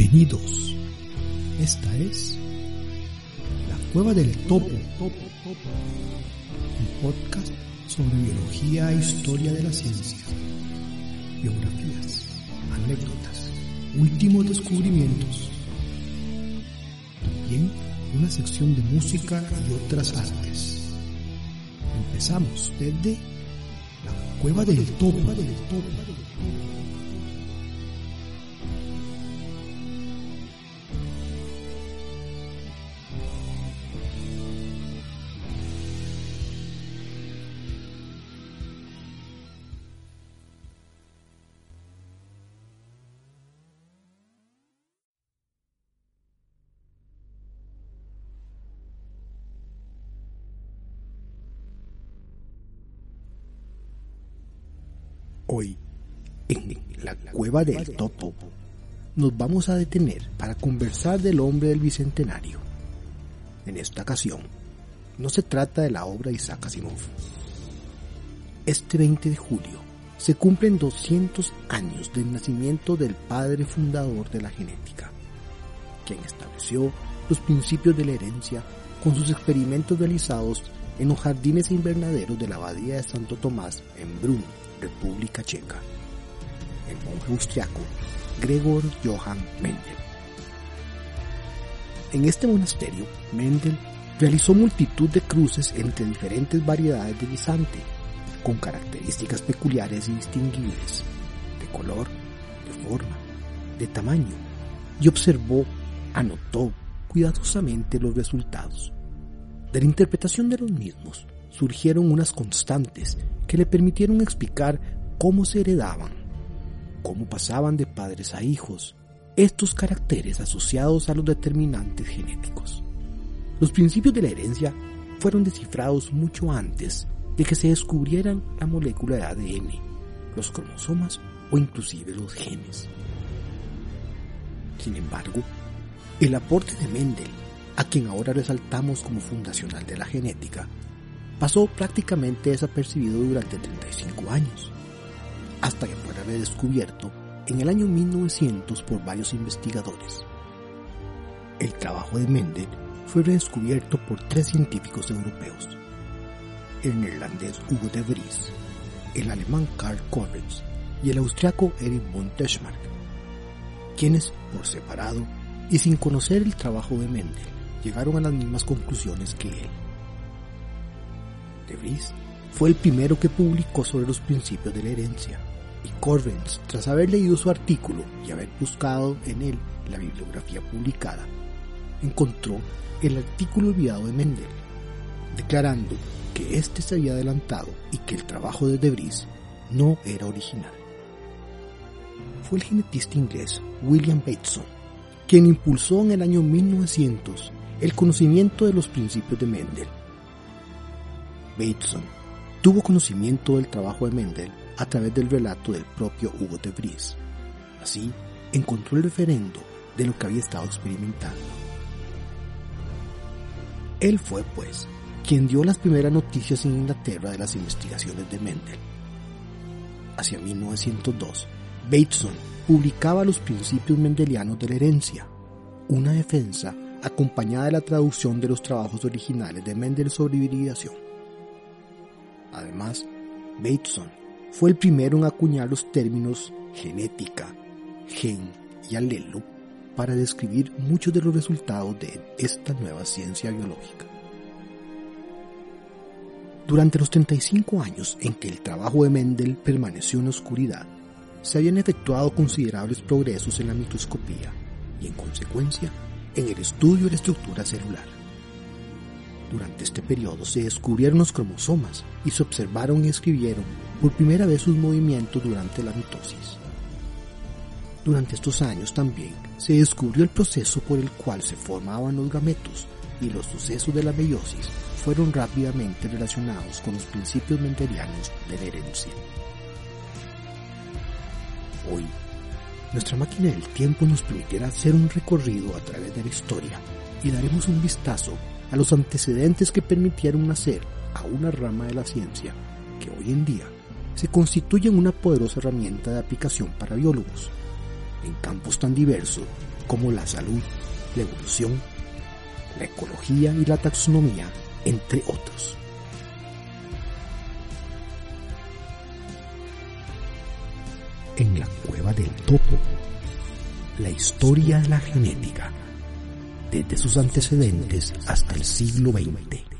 Bienvenidos. Esta es La Cueva del Topo, un podcast sobre biología e historia de la ciencia, biografías, anécdotas, últimos descubrimientos. También una sección de música y otras artes. Empezamos desde La Cueva del Topo. Hoy, cueva del topo, nos vamos a detener para conversar del hombre del bicentenario. En esta ocasión, no se trata de la obra de Isaac Asimov. Este 20 de julio se cumplen 200 años del nacimiento del padre fundador de la genética, quien estableció los principios de la herencia con sus experimentos realizados en los jardines e invernaderos de la abadía de Santo Tomás en Brunn, República Checa, el monje austriaco Gregor Johann Mendel. En este monasterio, Mendel realizó multitud de cruces entre diferentes variedades de guisante, con características peculiares y distinguibles, de color, de forma, de tamaño, y observó, anotó cuidadosamente los resultados. De la interpretación de los mismos surgieron unas constantes que le permitieron explicar cómo se heredaban, cómo pasaban de padres a hijos, estos caracteres asociados a los determinantes genéticos. Los principios de la herencia fueron descifrados mucho antes de que se descubrieran la molécula de ADN, los cromosomas o inclusive los genes. Sin embargo, el aporte de Mendel, a quien ahora resaltamos como fundacional de la genética, pasó prácticamente desapercibido durante 35 años, hasta que fuera redescubierto en el año 1900 por varios investigadores. El trabajo de Mendel fue redescubierto por tres científicos europeos, el neerlandés Hugo de Vries, el alemán Karl Correns y el austriaco Erich von Teschmark, quienes, por separado y sin conocer el trabajo de Mendel, llegaron a las mismas conclusiones que él. De Vries fue el primero que publicó sobre los principios de la herencia, y Correns, tras haber leído su artículo y haber buscado en él la bibliografía publicada, encontró el artículo olvidado de Mendel, declarando que éste se había adelantado y que el trabajo de De Vries no era original. Fue el genetista inglés William Bateson quien impulsó en el año 1900 el conocimiento de los principios de Mendel. Bateson tuvo conocimiento del trabajo de Mendel a través del relato del propio Hugo de Vries. Así, encontró el referendo de lo que había estado experimentando. Él fue, pues, quien dio las primeras noticias en Inglaterra de las investigaciones de Mendel. Hacia 1902, Bateson publicaba los principios mendelianos de la herencia, una defensa acompañada de la traducción de los trabajos originales de Mendel sobre hibridación. Además, Bateson fue el primero en acuñar los términos genética, gen y alelo para describir muchos de los resultados de esta nueva ciencia biológica. Durante los 35 años en que el trabajo de Mendel permaneció en oscuridad, se habían efectuado considerables progresos en la microscopía y, en consecuencia, en el estudio de la estructura celular. Durante este periodo se descubrieron los cromosomas y se observaron y escribieron por primera vez sus movimientos durante la mitosis. Durante estos años también se descubrió el proceso por el cual se formaban los gametos y los sucesos de la meiosis fueron rápidamente relacionados con los principios mendelianos de la herencia. Hoy, nuestra máquina del tiempo nos permitirá hacer un recorrido a través de la historia y daremos un vistazo a los antecedentes que permitieron nacer a una rama de la ciencia que hoy en día se constituye en una poderosa herramienta de aplicación para biólogos, en campos tan diversos como la salud, la evolución, la ecología y la taxonomía, entre otros. En la cueva del topo, la historia de la genética, desde sus antecedentes hasta el siglo XX.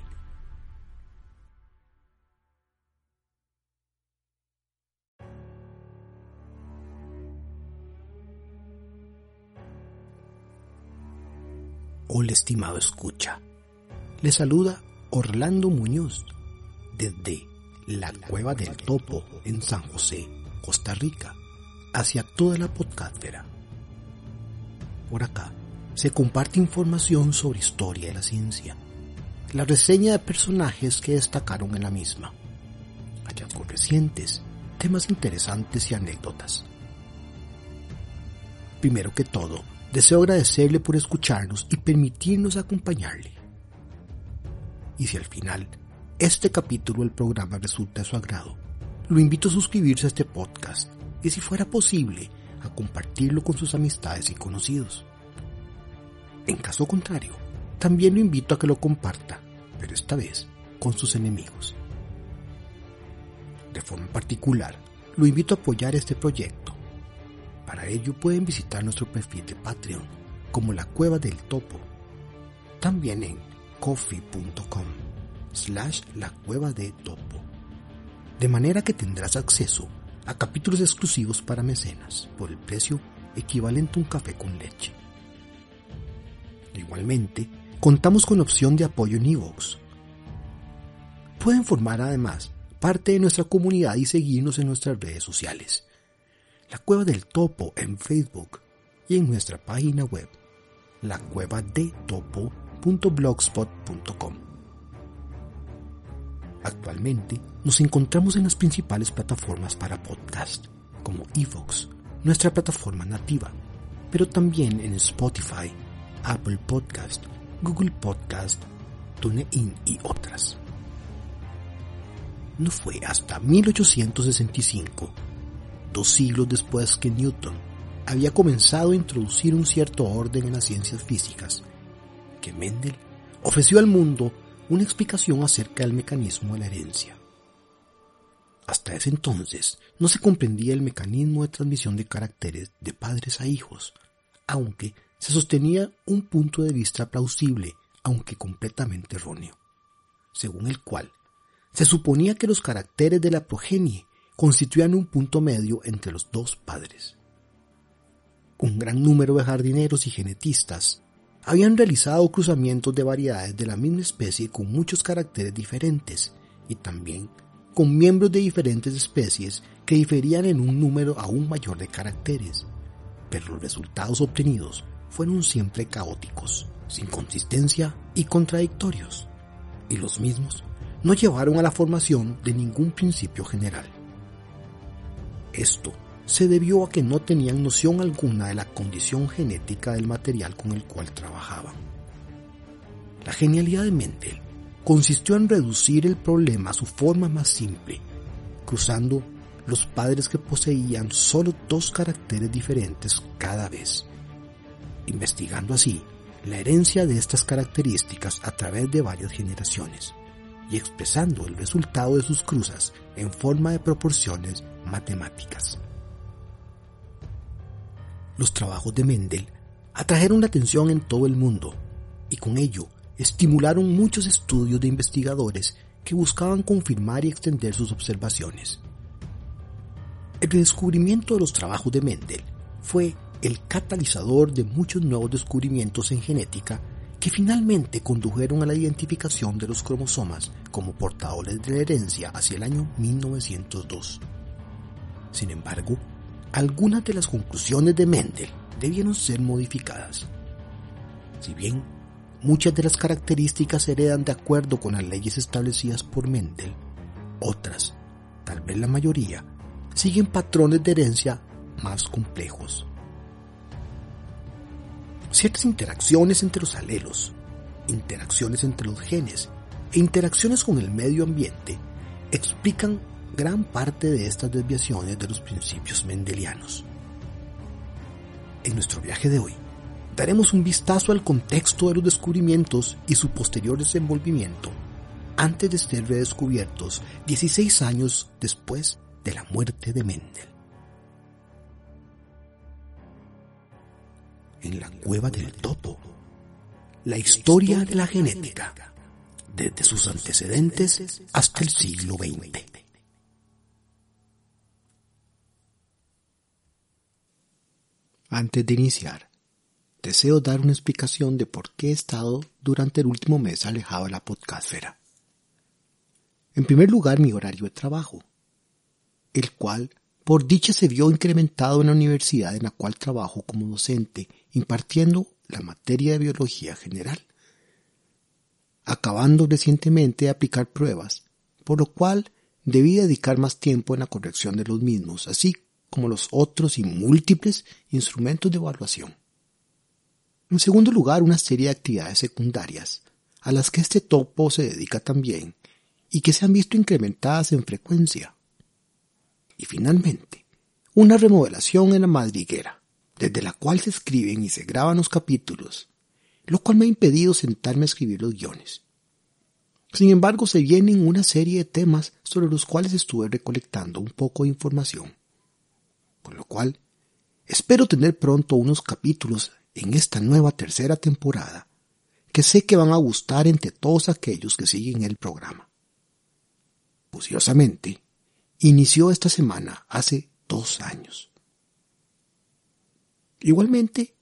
Hola estimado escucha, le saluda Orlando Muñoz desde la Cueva del Topo en San José, Costa Rica, hacia toda la podcastera. Por acá se comparte información sobre historia de la ciencia, la reseña de personajes que destacaron en la misma, hallazgos recientes, temas interesantes y anécdotas. Primero que todo, Deseo agradecerle por escucharnos y permitirnos acompañarle. Y si al final este capítulo del programa resulta de su agrado, lo invito a suscribirse a este podcast y si fuera posible, a compartirlo con sus amistades y conocidos. En caso contrario, también lo invito a que lo comparta, pero esta vez con sus enemigos. De forma particular, lo invito a apoyar este proyecto para ello pueden visitar nuestro perfil de Patreon como la Cueva del Topo. También en coffee.com slash la cueva de topo. De manera que tendrás acceso a capítulos exclusivos para mecenas por el precio equivalente a un café con leche. Igualmente, contamos con opción de apoyo en iVoox. Pueden formar además parte de nuestra comunidad y seguirnos en nuestras redes sociales la Cueva del Topo en Facebook y en nuestra página web, lacuevadetopo.blogspot.com. Actualmente nos encontramos en las principales plataformas para podcast, como Evox, nuestra plataforma nativa, pero también en Spotify, Apple Podcast, Google Podcast, TuneIn y otras. No fue hasta 1865 dos siglos después que Newton había comenzado a introducir un cierto orden en las ciencias físicas, que Mendel ofreció al mundo una explicación acerca del mecanismo de la herencia. Hasta ese entonces no se comprendía el mecanismo de transmisión de caracteres de padres a hijos, aunque se sostenía un punto de vista plausible, aunque completamente erróneo, según el cual se suponía que los caracteres de la progenie constituían un punto medio entre los dos padres. Un gran número de jardineros y genetistas habían realizado cruzamientos de variedades de la misma especie con muchos caracteres diferentes y también con miembros de diferentes especies que diferían en un número aún mayor de caracteres, pero los resultados obtenidos fueron siempre caóticos, sin consistencia y contradictorios, y los mismos no llevaron a la formación de ningún principio general. Esto se debió a que no tenían noción alguna de la condición genética del material con el cual trabajaban. La genialidad de Mendel consistió en reducir el problema a su forma más simple, cruzando los padres que poseían solo dos caracteres diferentes cada vez, investigando así la herencia de estas características a través de varias generaciones y expresando el resultado de sus cruzas en forma de proporciones matemáticas. Los trabajos de Mendel atrajeron la atención en todo el mundo y con ello estimularon muchos estudios de investigadores que buscaban confirmar y extender sus observaciones. El redescubrimiento de los trabajos de Mendel fue el catalizador de muchos nuevos descubrimientos en genética que finalmente condujeron a la identificación de los cromosomas como portadores de la herencia hacia el año 1902. Sin embargo, algunas de las conclusiones de Mendel debieron ser modificadas. Si bien muchas de las características se heredan de acuerdo con las leyes establecidas por Mendel, otras, tal vez la mayoría, siguen patrones de herencia más complejos. Ciertas interacciones entre los alelos, interacciones entre los genes e interacciones con el medio ambiente explican gran parte de estas desviaciones de los principios mendelianos. En nuestro viaje de hoy, daremos un vistazo al contexto de los descubrimientos y su posterior desenvolvimiento antes de ser redescubiertos 16 años después de la muerte de Mendel. En la cueva del topo, la historia de la genética, desde sus antecedentes hasta el siglo XX. Antes de iniciar, deseo dar una explicación de por qué he estado durante el último mes alejado de la podcastfera. En primer lugar, mi horario de trabajo, el cual por dicha se vio incrementado en la universidad en la cual trabajo como docente, impartiendo la materia de biología general, acabando recientemente de aplicar pruebas, por lo cual debí dedicar más tiempo en la corrección de los mismos, así como los otros y múltiples instrumentos de evaluación. En segundo lugar, una serie de actividades secundarias, a las que este topo se dedica también, y que se han visto incrementadas en frecuencia. Y finalmente, una remodelación en la madriguera, desde la cual se escriben y se graban los capítulos, lo cual me ha impedido sentarme a escribir los guiones. Sin embargo, se vienen una serie de temas sobre los cuales estuve recolectando un poco de información, con lo cual espero tener pronto unos capítulos en esta nueva tercera temporada que sé que van a gustar entre todos aquellos que siguen el programa. Curiosamente, inició esta semana hace dos años. Igualmente,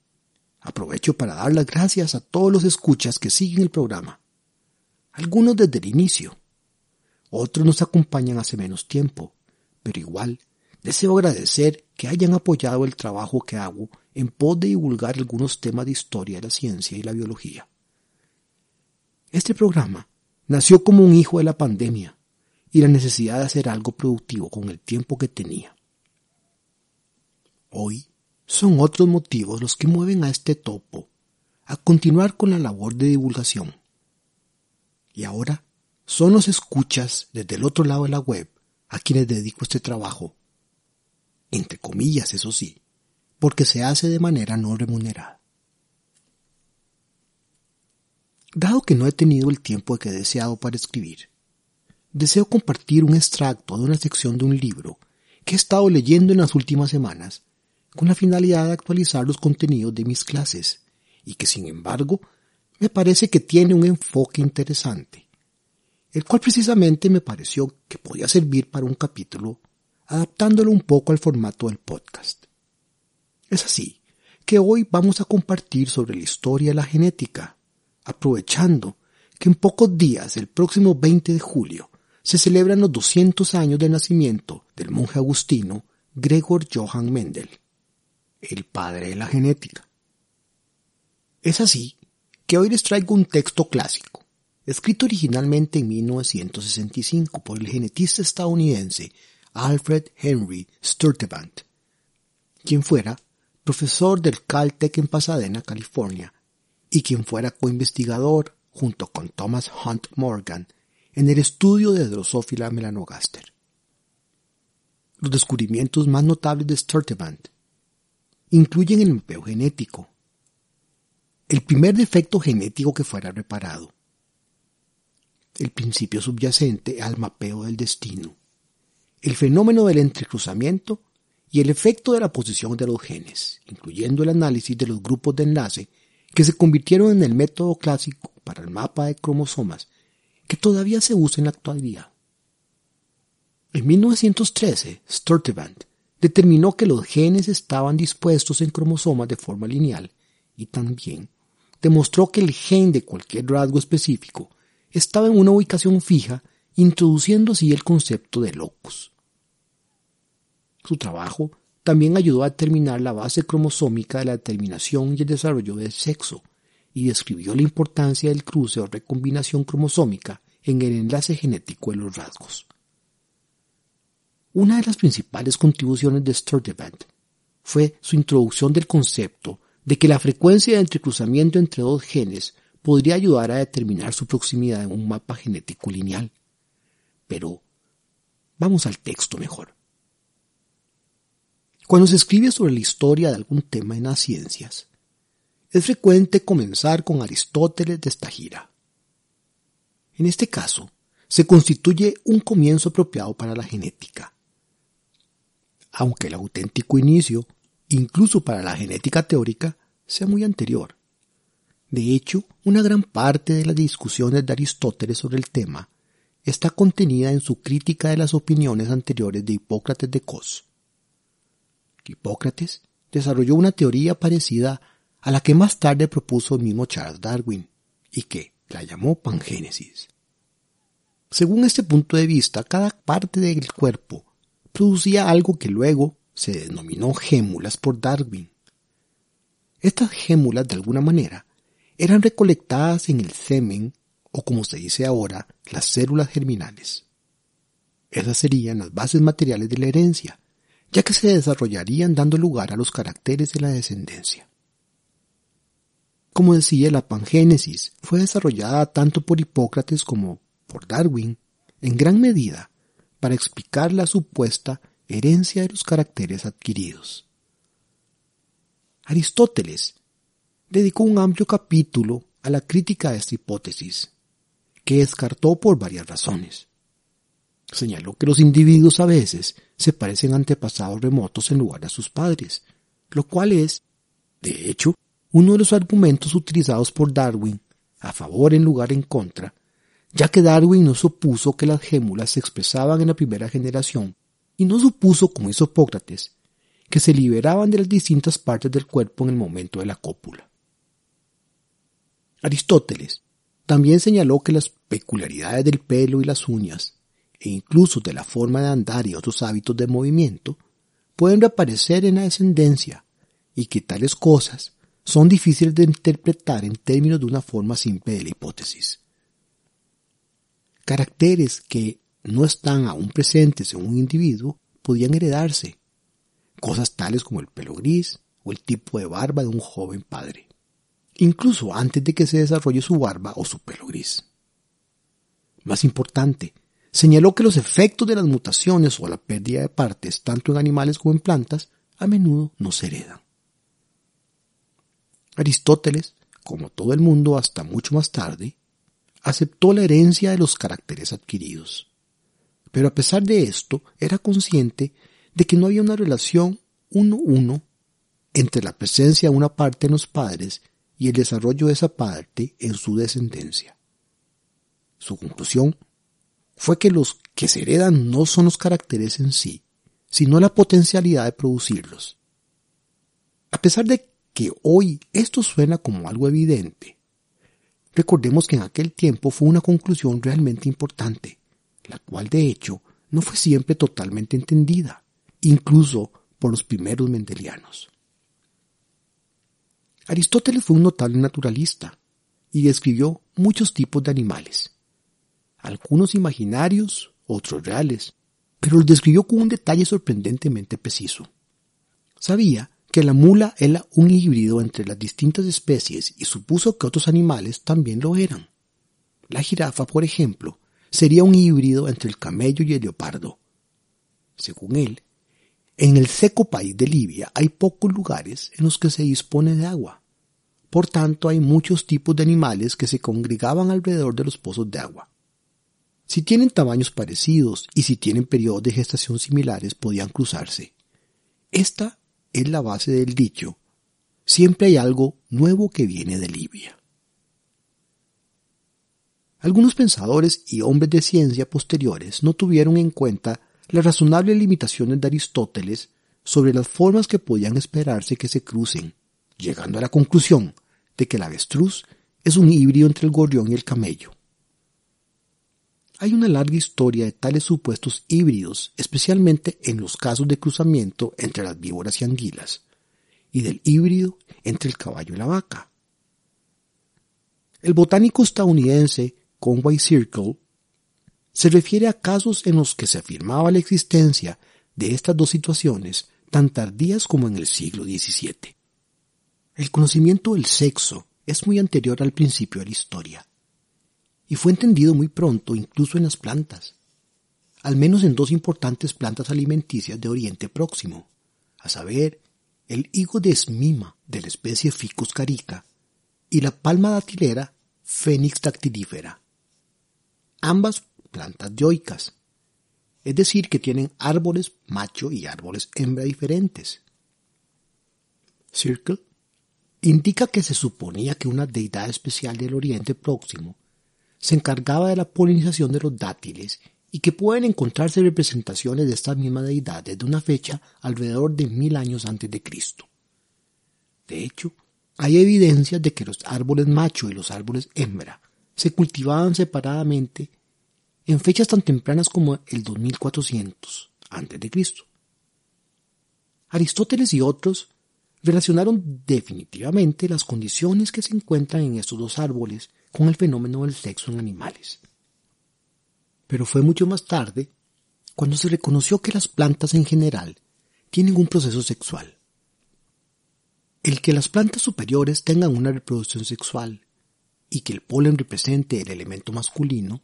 aprovecho para dar las gracias a todos los escuchas que siguen el programa, algunos desde el inicio, otros nos acompañan hace menos tiempo, pero igual deseo agradecer que hayan apoyado el trabajo que hago en pos de divulgar algunos temas de historia de la ciencia y la biología. Este programa nació como un hijo de la pandemia, y la necesidad de hacer algo productivo con el tiempo que tenía. Hoy son otros motivos los que mueven a este topo a continuar con la labor de divulgación. Y ahora son los escuchas desde el otro lado de la web a quienes dedico este trabajo. Entre comillas, eso sí, porque se hace de manera no remunerada. Dado que no he tenido el tiempo que he deseado para escribir, deseo compartir un extracto de una sección de un libro que he estado leyendo en las últimas semanas con la finalidad de actualizar los contenidos de mis clases y que sin embargo me parece que tiene un enfoque interesante, el cual precisamente me pareció que podía servir para un capítulo adaptándolo un poco al formato del podcast. Es así que hoy vamos a compartir sobre la historia de la genética, aprovechando que en pocos días, el próximo 20 de julio, se celebran los 200 años de nacimiento del monje agustino Gregor Johann Mendel, el padre de la genética. Es así que hoy les traigo un texto clásico, escrito originalmente en 1965 por el genetista estadounidense Alfred Henry Sturtevant, quien fuera profesor del Caltech en Pasadena, California, y quien fuera coinvestigador junto con Thomas Hunt Morgan en el estudio de Drosophila melanogaster. Los descubrimientos más notables de Sturtevant incluyen el mapeo genético, el primer defecto genético que fuera reparado, el principio subyacente al mapeo del destino, el fenómeno del entrecruzamiento y el efecto de la posición de los genes, incluyendo el análisis de los grupos de enlace que se convirtieron en el método clásico para el mapa de cromosomas que todavía se usa en la actualidad. En 1913, Sturtevant determinó que los genes estaban dispuestos en cromosomas de forma lineal y también demostró que el gen de cualquier rasgo específico estaba en una ubicación fija, introduciendo así el concepto de locus. Su trabajo también ayudó a determinar la base cromosómica de la determinación y el desarrollo del sexo, y describió la importancia del cruce o recombinación cromosómica en el enlace genético de los rasgos. Una de las principales contribuciones de Sturtevant fue su introducción del concepto de que la frecuencia de entrecruzamiento entre dos genes podría ayudar a determinar su proximidad en un mapa genético lineal. Pero vamos al texto mejor. Cuando se escribe sobre la historia de algún tema en las ciencias, es frecuente comenzar con Aristóteles de esta gira. En este caso, se constituye un comienzo apropiado para la genética. Aunque el auténtico inicio, incluso para la genética teórica, sea muy anterior. De hecho, una gran parte de las discusiones de Aristóteles sobre el tema está contenida en su crítica de las opiniones anteriores de Hipócrates de Cos. Hipócrates desarrolló una teoría parecida a la que más tarde propuso el mismo Charles Darwin, y que la llamó pangénesis. Según este punto de vista, cada parte del cuerpo producía algo que luego se denominó gémulas por Darwin. Estas gémulas, de alguna manera, eran recolectadas en el semen, o como se dice ahora, las células germinales. Esas serían las bases materiales de la herencia, ya que se desarrollarían dando lugar a los caracteres de la descendencia. Como decía, la pangénesis fue desarrollada tanto por Hipócrates como por Darwin, en gran medida, para explicar la supuesta herencia de los caracteres adquiridos. Aristóteles dedicó un amplio capítulo a la crítica de esta hipótesis, que descartó por varias razones. Señaló que los individuos a veces se parecen antepasados remotos en lugar de a sus padres, lo cual es, de hecho, uno de los argumentos utilizados por Darwin a favor en lugar en contra, ya que Darwin no supuso que las gémulas se expresaban en la primera generación y no supuso, como hizo Hipócrates, que se liberaban de las distintas partes del cuerpo en el momento de la cópula. Aristóteles también señaló que las peculiaridades del pelo y las uñas e incluso de la forma de andar y otros hábitos de movimiento, pueden reaparecer en la descendencia y que tales cosas son difíciles de interpretar en términos de una forma simple de la hipótesis. Caracteres que no están aún presentes en un individuo podían heredarse, cosas tales como el pelo gris o el tipo de barba de un joven padre, incluso antes de que se desarrolle su barba o su pelo gris. Más importante, señaló que los efectos de las mutaciones o la pérdida de partes, tanto en animales como en plantas, a menudo no se heredan. Aristóteles, como todo el mundo hasta mucho más tarde, aceptó la herencia de los caracteres adquiridos. Pero a pesar de esto, era consciente de que no había una relación uno-uno entre la presencia de una parte en los padres y el desarrollo de esa parte en su descendencia. Su conclusión fue que los que se heredan no son los caracteres en sí, sino la potencialidad de producirlos. A pesar de que hoy esto suena como algo evidente, recordemos que en aquel tiempo fue una conclusión realmente importante, la cual de hecho no fue siempre totalmente entendida, incluso por los primeros mendelianos. Aristóteles fue un notable naturalista y describió muchos tipos de animales algunos imaginarios, otros reales, pero los describió con un detalle sorprendentemente preciso. Sabía que la mula era un híbrido entre las distintas especies y supuso que otros animales también lo eran. La jirafa, por ejemplo, sería un híbrido entre el camello y el leopardo. Según él, en el seco país de Libia hay pocos lugares en los que se dispone de agua. Por tanto, hay muchos tipos de animales que se congregaban alrededor de los pozos de agua. Si tienen tamaños parecidos y si tienen periodos de gestación similares, podían cruzarse. Esta es la base del dicho. Siempre hay algo nuevo que viene de Libia. Algunos pensadores y hombres de ciencia posteriores no tuvieron en cuenta las razonables limitaciones de Aristóteles sobre las formas que podían esperarse que se crucen, llegando a la conclusión de que el avestruz es un híbrido entre el gorrión y el camello. Hay una larga historia de tales supuestos híbridos, especialmente en los casos de cruzamiento entre las víboras y anguilas, y del híbrido entre el caballo y la vaca. El botánico estadounidense Conway Circle se refiere a casos en los que se afirmaba la existencia de estas dos situaciones tan tardías como en el siglo XVII. El conocimiento del sexo es muy anterior al principio de la historia y fue entendido muy pronto incluso en las plantas, al menos en dos importantes plantas alimenticias de Oriente Próximo, a saber, el higo de esmima de la especie Ficus carica y la palma datilera Phoenix dactilífera. Ambas plantas dioicas, es decir, que tienen árboles macho y árboles hembra diferentes. Circle indica que se suponía que una deidad especial del Oriente Próximo se encargaba de la polinización de los dátiles y que pueden encontrarse representaciones de esta misma deidad desde una fecha alrededor de mil años antes de Cristo. De hecho, hay evidencias de que los árboles macho y los árboles hembra se cultivaban separadamente en fechas tan tempranas como el 2400 a.C. Aristóteles y otros relacionaron definitivamente las condiciones que se encuentran en estos dos árboles con el fenómeno del sexo en animales. Pero fue mucho más tarde cuando se reconoció que las plantas en general tienen un proceso sexual. El que las plantas superiores tengan una reproducción sexual y que el polen represente el elemento masculino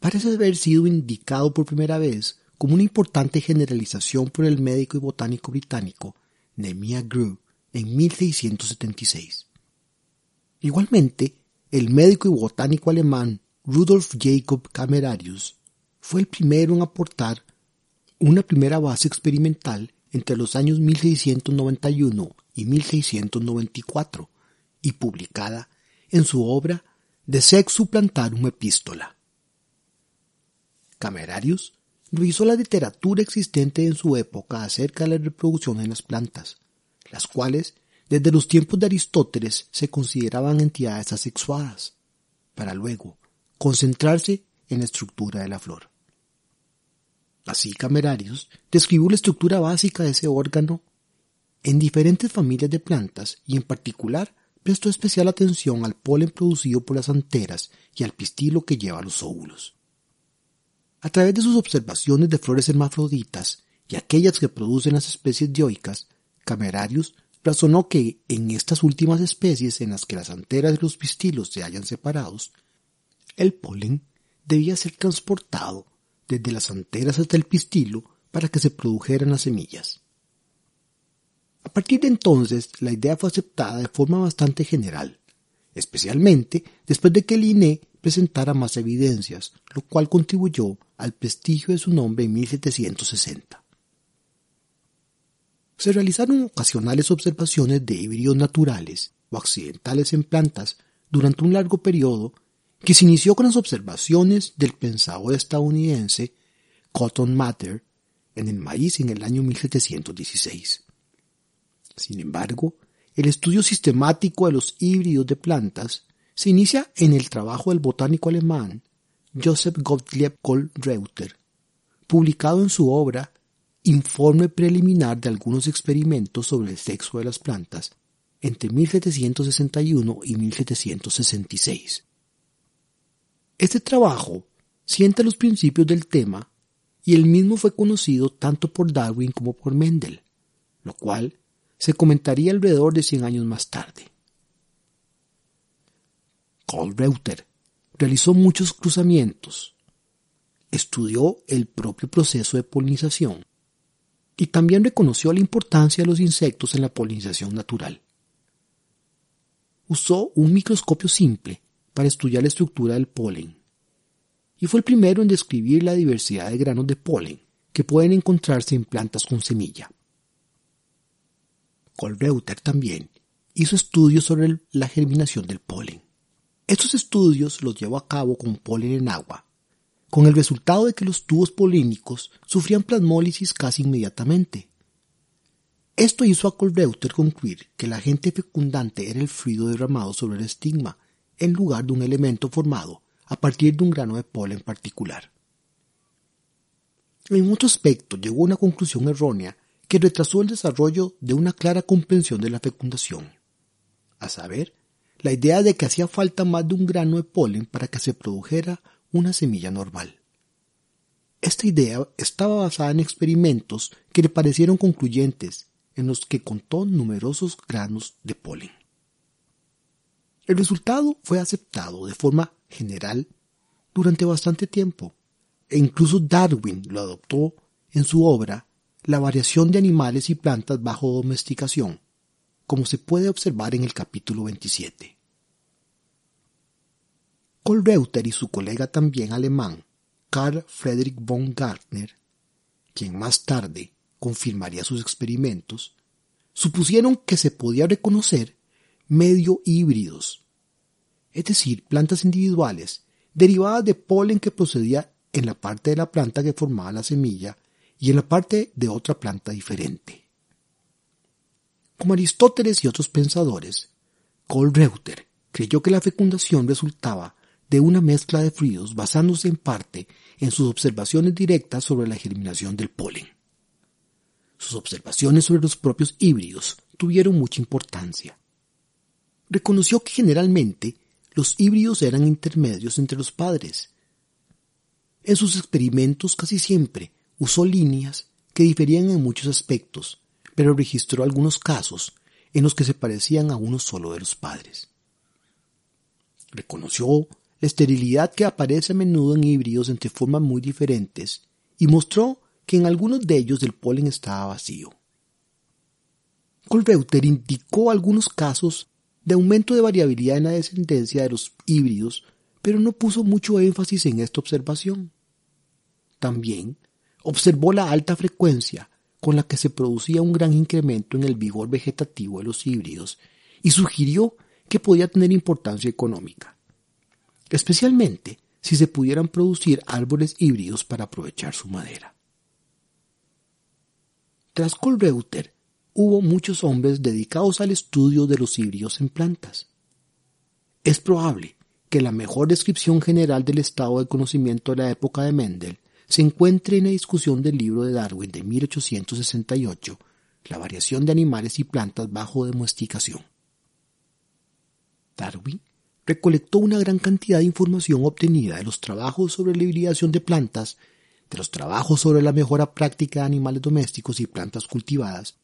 parece haber sido indicado por primera vez como una importante generalización por el médico y botánico británico Nehemiah Grew en 1676. Igualmente, el médico y botánico alemán Rudolf Jacob Camerarius fue el primero en aportar una primera base experimental entre los años 1691 y 1694 y publicada en su obra De Sexu Plantarum Epistola. Camerarius revisó la literatura existente en su época acerca de la reproducción en las plantas, las cuales desde los tiempos de Aristóteles se consideraban entidades asexuadas, para luego concentrarse en la estructura de la flor. Así Camerarius describió la estructura básica de ese órgano en diferentes familias de plantas y en particular prestó especial atención al polen producido por las anteras y al pistilo que lleva los óvulos. A través de sus observaciones de flores hermafroditas y aquellas que producen las especies dioicas, Camerarius razonó que en estas últimas especies en las que las anteras y los pistilos se hallan separados, el polen debía ser transportado desde las anteras hasta el pistilo para que se produjeran las semillas. A partir de entonces, la idea fue aceptada de forma bastante general, especialmente después de que el INE presentara más evidencias, lo cual contribuyó al prestigio de su nombre en 1760. Se realizaron ocasionales observaciones de híbridos naturales o accidentales en plantas durante un largo periodo que se inició con las observaciones del pensador estadounidense Cotton Mather en el maíz en el año 1716. Sin embargo, el estudio sistemático de los híbridos de plantas se inicia en el trabajo del botánico alemán Joseph Gottlieb Kohl-Reuter, publicado en su obra Informe preliminar de algunos experimentos sobre el sexo de las plantas entre 1761 y 1766. Este trabajo sienta los principios del tema y el mismo fue conocido tanto por Darwin como por Mendel, lo cual se comentaría alrededor de 100 años más tarde. Carl Reuter realizó muchos cruzamientos, estudió el propio proceso de polinización y también reconoció la importancia de los insectos en la polinización natural. Usó un microscopio simple para estudiar la estructura del polen y fue el primero en describir la diversidad de granos de polen que pueden encontrarse en plantas con semilla. Reuter también hizo estudios sobre la germinación del polen. Estos estudios los llevó a cabo con polen en agua, con el resultado de que los tubos polínicos sufrían plasmólisis casi inmediatamente. Esto hizo a Reuter concluir que el agente fecundante era el fluido derramado sobre el estigma, en lugar de un elemento formado a partir de un grano de polen particular. En otro aspecto llegó a una conclusión errónea que retrasó el desarrollo de una clara comprensión de la fecundación, a saber, la idea de que hacía falta más de un grano de polen para que se produjera una semilla normal. Esta idea estaba basada en experimentos que le parecieron concluyentes, en los que contó numerosos granos de polen. El resultado fue aceptado de forma general durante bastante tiempo, e incluso Darwin lo adoptó en su obra la variación de animales y plantas bajo domesticación, como se puede observar en el capítulo 27. Kohlreuter y su colega también alemán, Karl Friedrich von Gartner, quien más tarde confirmaría sus experimentos, supusieron que se podía reconocer medio híbridos, es decir, plantas individuales derivadas de polen que procedía en la parte de la planta que formaba la semilla y en la parte de otra planta diferente. Como Aristóteles y otros pensadores, Kohlreuter creyó que la fecundación resultaba de una mezcla de fluidos basándose en parte en sus observaciones directas sobre la germinación del polen. Sus observaciones sobre los propios híbridos tuvieron mucha importancia. Reconoció que generalmente los híbridos eran intermedios entre los padres. En sus experimentos casi siempre usó líneas que diferían en muchos aspectos, pero registró algunos casos en los que se parecían a uno solo de los padres. Reconoció esterilidad que aparece a menudo en híbridos entre formas muy diferentes y mostró que en algunos de ellos el polen estaba vacío. Colreuter indicó algunos casos de aumento de variabilidad en la descendencia de los híbridos, pero no puso mucho énfasis en esta observación. También observó la alta frecuencia con la que se producía un gran incremento en el vigor vegetativo de los híbridos y sugirió que podía tener importancia económica, especialmente si se pudieran producir árboles híbridos para aprovechar su madera. Tras Colreuter, hubo muchos hombres dedicados al estudio de los híbridos en plantas. Es probable que la mejor descripción general del estado de conocimiento de la época de Mendel se encuentre en la discusión del libro de Darwin de 1868, La variación de animales y plantas bajo domesticación. Darwin recolectó una gran cantidad de información obtenida de los trabajos sobre la hibridación de plantas, de los trabajos sobre la mejora práctica de animales domésticos y plantas cultivadas,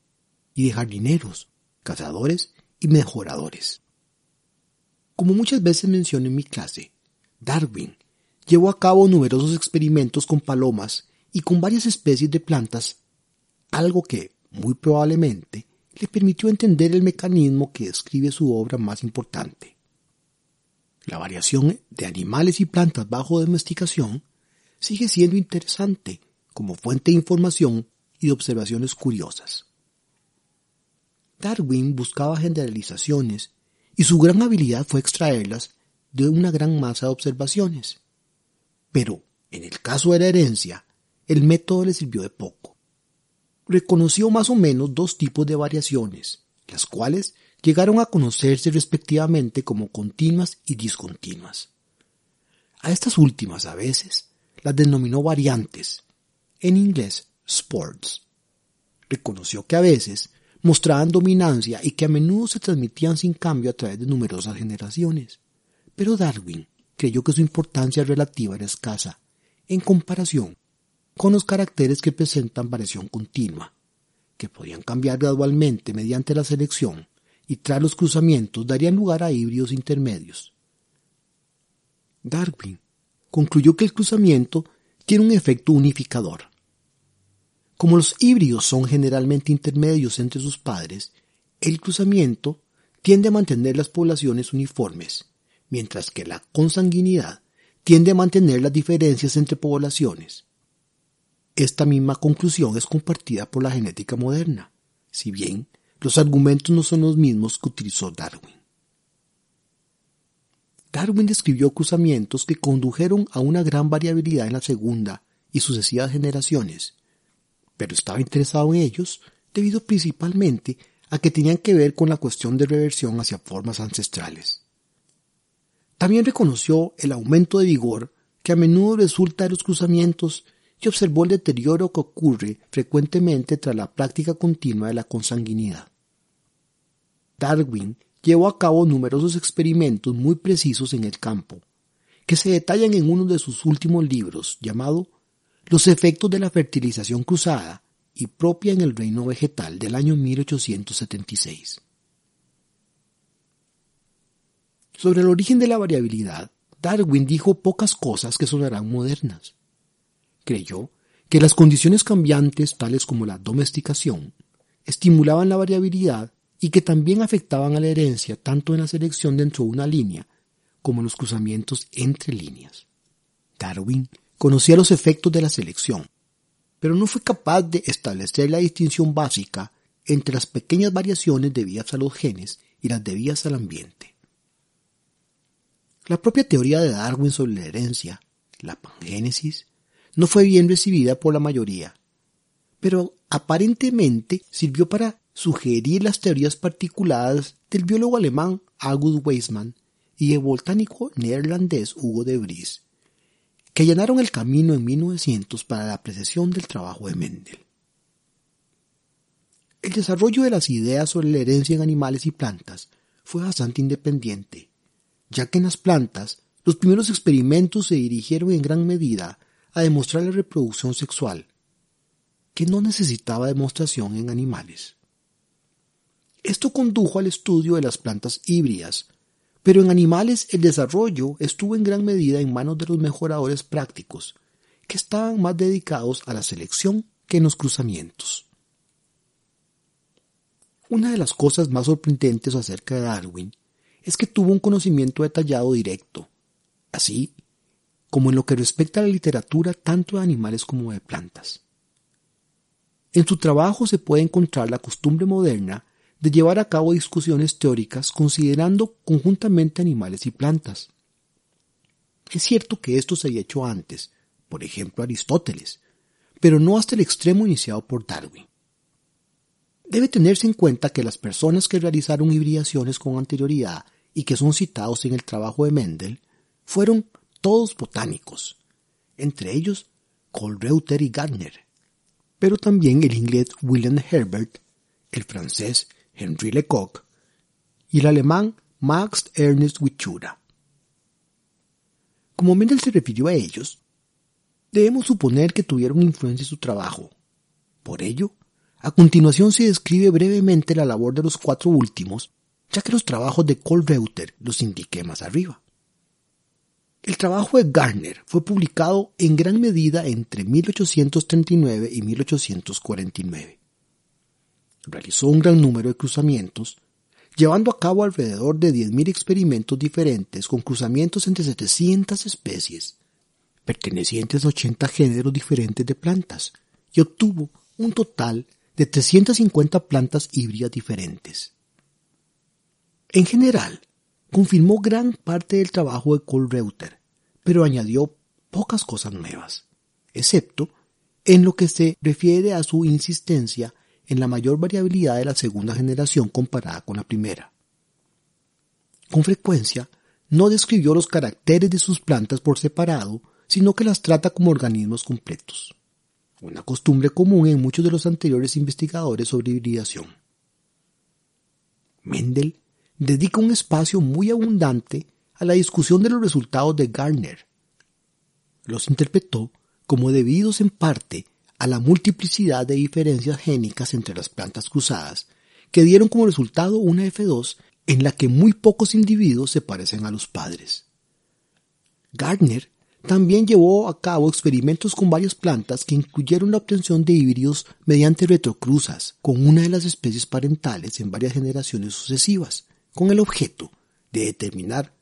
y de jardineros, cazadores y mejoradores. Como muchas veces menciono en mi clase, Darwin llevó a cabo numerosos experimentos con palomas y con varias especies de plantas, algo que, muy probablemente, le permitió entender el mecanismo que describe su obra más importante. La variación de animales y plantas bajo domesticación sigue siendo interesante como fuente de información y de observaciones curiosas. Darwin buscaba generalizaciones y su gran habilidad fue extraerlas de una gran masa de observaciones. Pero, en el caso de la herencia, el método le sirvió de poco. Reconoció más o menos dos tipos de variaciones, las cuales llegaron a conocerse respectivamente como continuas y discontinuas. A estas últimas a veces las denominó variantes, en inglés sports. Reconoció que a veces mostraban dominancia y que a menudo se transmitían sin cambio a través de numerosas generaciones. Pero Darwin creyó que su importancia relativa era escasa, en comparación con los caracteres que presentan variación continua, que podían cambiar gradualmente mediante la selección y tras los cruzamientos darían lugar a híbridos intermedios. Darwin concluyó que el cruzamiento tiene un efecto unificador, como los híbridos son generalmente intermedios entre sus padres, el cruzamiento tiende a mantener las poblaciones uniformes, mientras que la consanguinidad tiende a mantener las diferencias entre poblaciones. Esta misma conclusión es compartida por la genética moderna, si bien los argumentos no son los mismos que utilizó Darwin. Darwin describió cruzamientos que condujeron a una gran variabilidad en la segunda y sucesivas generaciones, pero estaba interesado en ellos debido principalmente a que tenían que ver con la cuestión de reversión hacia formas ancestrales. También reconoció el aumento de vigor que a menudo resulta de los cruzamientos y observó el deterioro que ocurre frecuentemente tras la práctica continua de la consanguinidad. Darwin llevó a cabo numerosos experimentos muy precisos en el campo, que se detallan en uno de sus últimos libros llamado los efectos de la fertilización cruzada y propia en el reino vegetal del año 1876. Sobre el origen de la variabilidad, Darwin dijo pocas cosas que sonarán modernas. Creyó que las condiciones cambiantes, tales como la domesticación, estimulaban la variabilidad y que también afectaban a la herencia tanto en la selección dentro de una línea como en los cruzamientos entre líneas. Darwin conocía los efectos de la selección, pero no fue capaz de establecer la distinción básica entre las pequeñas variaciones debidas a los genes y las debidas al ambiente. La propia teoría de Darwin sobre la herencia, la pangénesis, no fue bien recibida por la mayoría, pero aparentemente sirvió para sugerir las teorías particulares del biólogo alemán August Weismann y el botánico neerlandés Hugo de Vries, que allanaron el camino en 1900 para la apreciación del trabajo de Mendel. El desarrollo de las ideas sobre la herencia en animales y plantas fue bastante independiente, ya que en las plantas los primeros experimentos se dirigieron en gran medida a demostrar la reproducción sexual, que no necesitaba demostración en animales. Esto condujo al estudio de las plantas híbridas, pero en animales el desarrollo estuvo en gran medida en manos de los mejoradores prácticos, que estaban más dedicados a la selección que en los cruzamientos. Una de las cosas más sorprendentes acerca de Darwin es que tuvo un conocimiento detallado directo, así como en lo que respecta a la literatura tanto de animales como de plantas. En su trabajo se puede encontrar la costumbre moderna de llevar a cabo discusiones teóricas considerando conjuntamente animales y plantas. Es cierto que esto se había hecho antes, por ejemplo Aristóteles, pero no hasta el extremo iniciado por Darwin. Debe tenerse en cuenta que las personas que realizaron hibridaciones con anterioridad y que son citados en el trabajo de Mendel fueron todos botánicos, entre ellos Colreuter y Gardner, pero también el inglés William Herbert, el francés Henri Lecoq y el alemán Max Ernst Wichura. Como Mendel se refirió a ellos, debemos suponer que tuvieron influencia en su trabajo. Por ello, a continuación se describe brevemente la labor de los cuatro últimos, ya que los trabajos de Colreuter los indiqué más arriba. El trabajo de Gardner fue publicado en gran medida entre 1839 y 1849. Realizó un gran número de cruzamientos, llevando a cabo alrededor de 10.000 experimentos diferentes con cruzamientos entre 700 especies, pertenecientes a 80 géneros diferentes de plantas, y obtuvo un total de 350 plantas híbridas diferentes. En general, confirmó gran parte del trabajo de Kohlreuter, pero añadió pocas cosas nuevas, excepto en lo que se refiere a su insistencia en la mayor variabilidad de la segunda generación comparada con la primera. Con frecuencia, no describió los caracteres de sus plantas por separado, sino que las trata como organismos completos, una costumbre común en muchos de los anteriores investigadores sobre hibridación. Mendel dedica un espacio muy abundante a la discusión de los resultados de Gardner. Los interpretó como debidos en parte a la multiplicidad de diferencias génicas entre las plantas cruzadas, que dieron como resultado una F2 en la que muy pocos individuos se parecen a los padres. Gardner también llevó a cabo experimentos con varias plantas que incluyeron la obtención de híbridos mediante retrocruzas con una de las especies parentales en varias generaciones sucesivas, con el objeto de determinar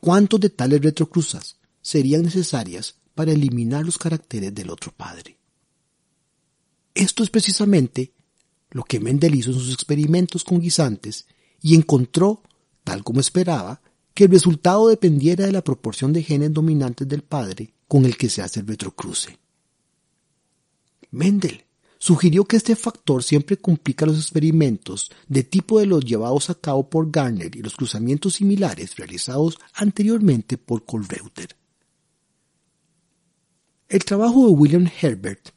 cuántos de tales retrocruzas serían necesarias para eliminar los caracteres del otro padre. Esto es precisamente lo que Mendel hizo en sus experimentos con guisantes y encontró, tal como esperaba, que el resultado dependiera de la proporción de genes dominantes del padre con el que se hace el retrocruce. Mendel sugirió que este factor siempre complica los experimentos de tipo de los llevados a cabo por Garner y los cruzamientos similares realizados anteriormente por Colreuter. El trabajo de William Herbert,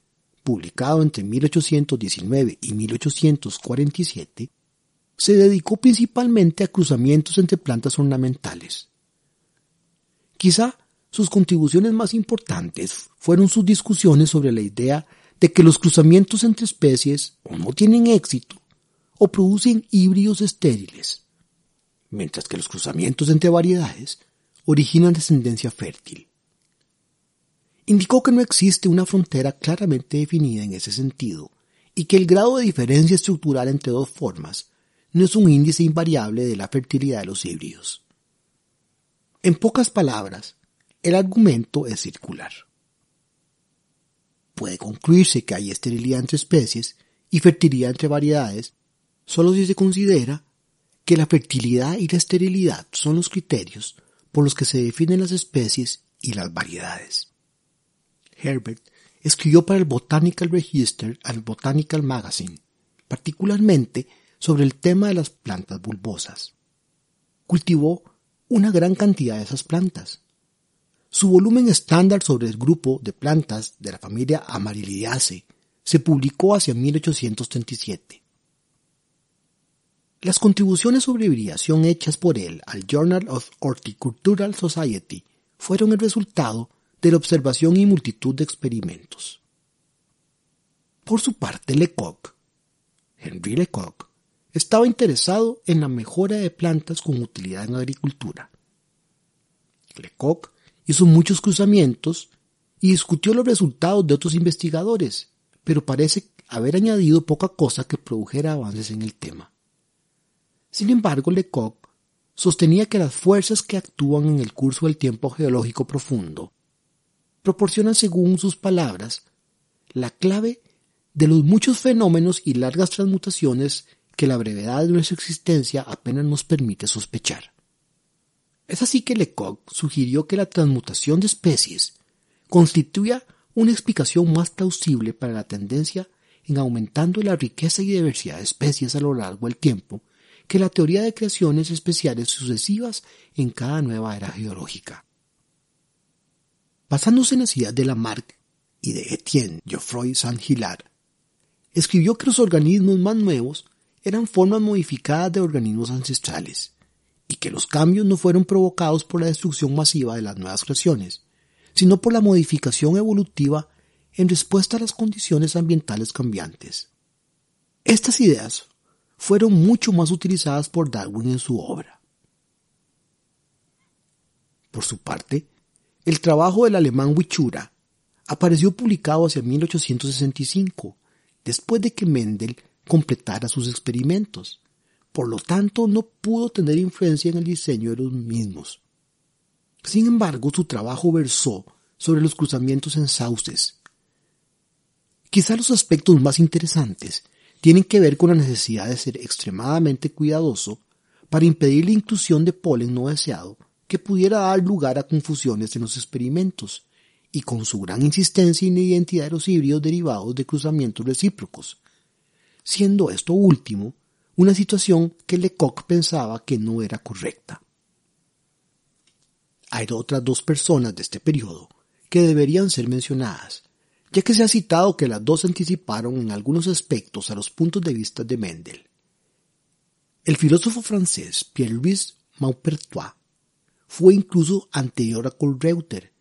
publicado entre 1819 y 1847, se dedicó principalmente a cruzamientos entre plantas ornamentales. Quizá sus contribuciones más importantes fueron sus discusiones sobre la idea de que los cruzamientos entre especies o no tienen éxito o producen híbridos estériles, mientras que los cruzamientos entre variedades originan descendencia fértil. Indicó que no existe una frontera claramente definida en ese sentido y que el grado de diferencia estructural entre dos formas no es un índice invariable de la fertilidad de los híbridos. En pocas palabras, el argumento es circular. Puede concluirse que hay esterilidad entre especies y fertilidad entre variedades solo si se considera que la fertilidad y la esterilidad son los criterios por los que se definen las especies y las variedades. Herbert escribió para el Botanical Register and Botanical Magazine, particularmente sobre el tema de las plantas bulbosas. Cultivó una gran cantidad de esas plantas. Su volumen estándar sobre el grupo de plantas de la familia Amarilidaceae se publicó hacia 1837. Las contribuciones sobre hibridación hechas por él al Journal of Horticultural Society fueron el resultado de la observación y multitud de experimentos. Por su parte, Lecoq, Henry Lecoq, estaba interesado en la mejora de plantas con utilidad en agricultura. Lecoq hizo muchos cruzamientos y discutió los resultados de otros investigadores, pero parece haber añadido poca cosa que produjera avances en el tema. Sin embargo, Lecoq sostenía que las fuerzas que actúan en el curso del tiempo geológico profundo proporcionan, según sus palabras, la clave de los muchos fenómenos y largas transmutaciones que la brevedad de nuestra existencia apenas nos permite sospechar. Es así que Lecoq sugirió que la transmutación de especies constituya una explicación más plausible para la tendencia en aumentando la riqueza y diversidad de especies a lo largo del tiempo que la teoría de creaciones especiales sucesivas en cada nueva era geológica. Basándose en las ideas de Lamarck y de Etienne Geoffroy Saint-Hilaire, escribió que los organismos más nuevos eran formas modificadas de organismos ancestrales y que los cambios no fueron provocados por la destrucción masiva de las nuevas creaciones, sino por la modificación evolutiva en respuesta a las condiciones ambientales cambiantes. Estas ideas fueron mucho más utilizadas por Darwin en su obra. Por su parte, el trabajo del alemán Wichura apareció publicado hacia 1865, después de que Mendel completara sus experimentos. Por lo tanto, no pudo tener influencia en el diseño de los mismos. Sin embargo, su trabajo versó sobre los cruzamientos en sauces. Quizá los aspectos más interesantes tienen que ver con la necesidad de ser extremadamente cuidadoso para impedir la inclusión de polen no deseado que pudiera dar lugar a confusiones en los experimentos, y con su gran insistencia en la identidad de los híbridos derivados de cruzamientos recíprocos, siendo esto último una situación que Lecoq pensaba que no era correcta. Hay otras dos personas de este periodo que deberían ser mencionadas, ya que se ha citado que las dos anticiparon en algunos aspectos a los puntos de vista de Mendel. El filósofo francés Pierre-Louis Maupertuis fue incluso anterior a Kohlreuter,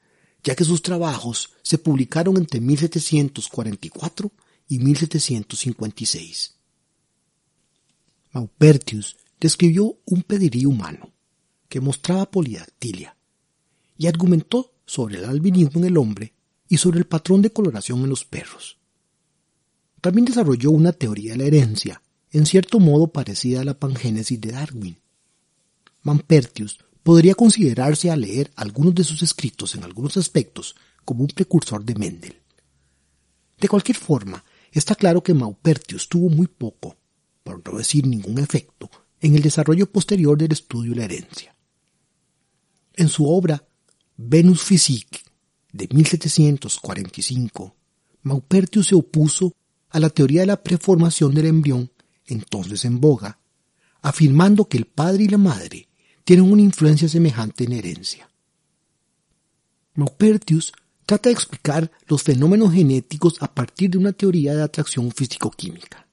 ya que sus trabajos se publicaron entre 1744 y 1756. Maupertius describió un pedirí humano que mostraba polidactilia y argumentó sobre el albinismo en el hombre y sobre el patrón de coloración en los perros. También desarrolló una teoría de la herencia, en cierto modo parecida a la pangénesis de Darwin. Maupertius podría considerarse a leer algunos de sus escritos en algunos aspectos como un precursor de Mendel. De cualquier forma, está claro que Maupertius tuvo muy poco, por no decir ningún efecto, en el desarrollo posterior del estudio de la herencia. En su obra Venus Physique de 1745, Maupertius se opuso a la teoría de la preformación del embrión entonces en boga, afirmando que el padre y la madre tienen una influencia semejante en herencia. Maupertius trata de explicar los fenómenos genéticos a partir de una teoría de atracción físico-química.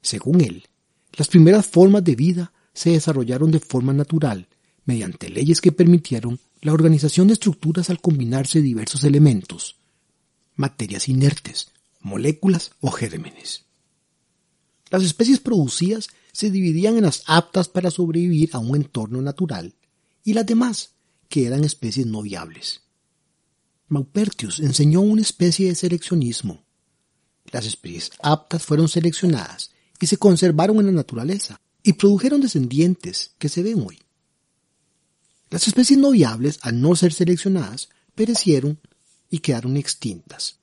Según él, las primeras formas de vida se desarrollaron de forma natural, mediante leyes que permitieron la organización de estructuras al combinarse diversos elementos, materias inertes, moléculas o gérmenes. Las especies producidas se dividían en las aptas para sobrevivir a un entorno natural y las demás, que eran especies no viables. Maupertius enseñó una especie de seleccionismo. Las especies aptas fueron seleccionadas y se conservaron en la naturaleza y produjeron descendientes que se ven hoy. Las especies no viables, al no ser seleccionadas, perecieron y quedaron extintas.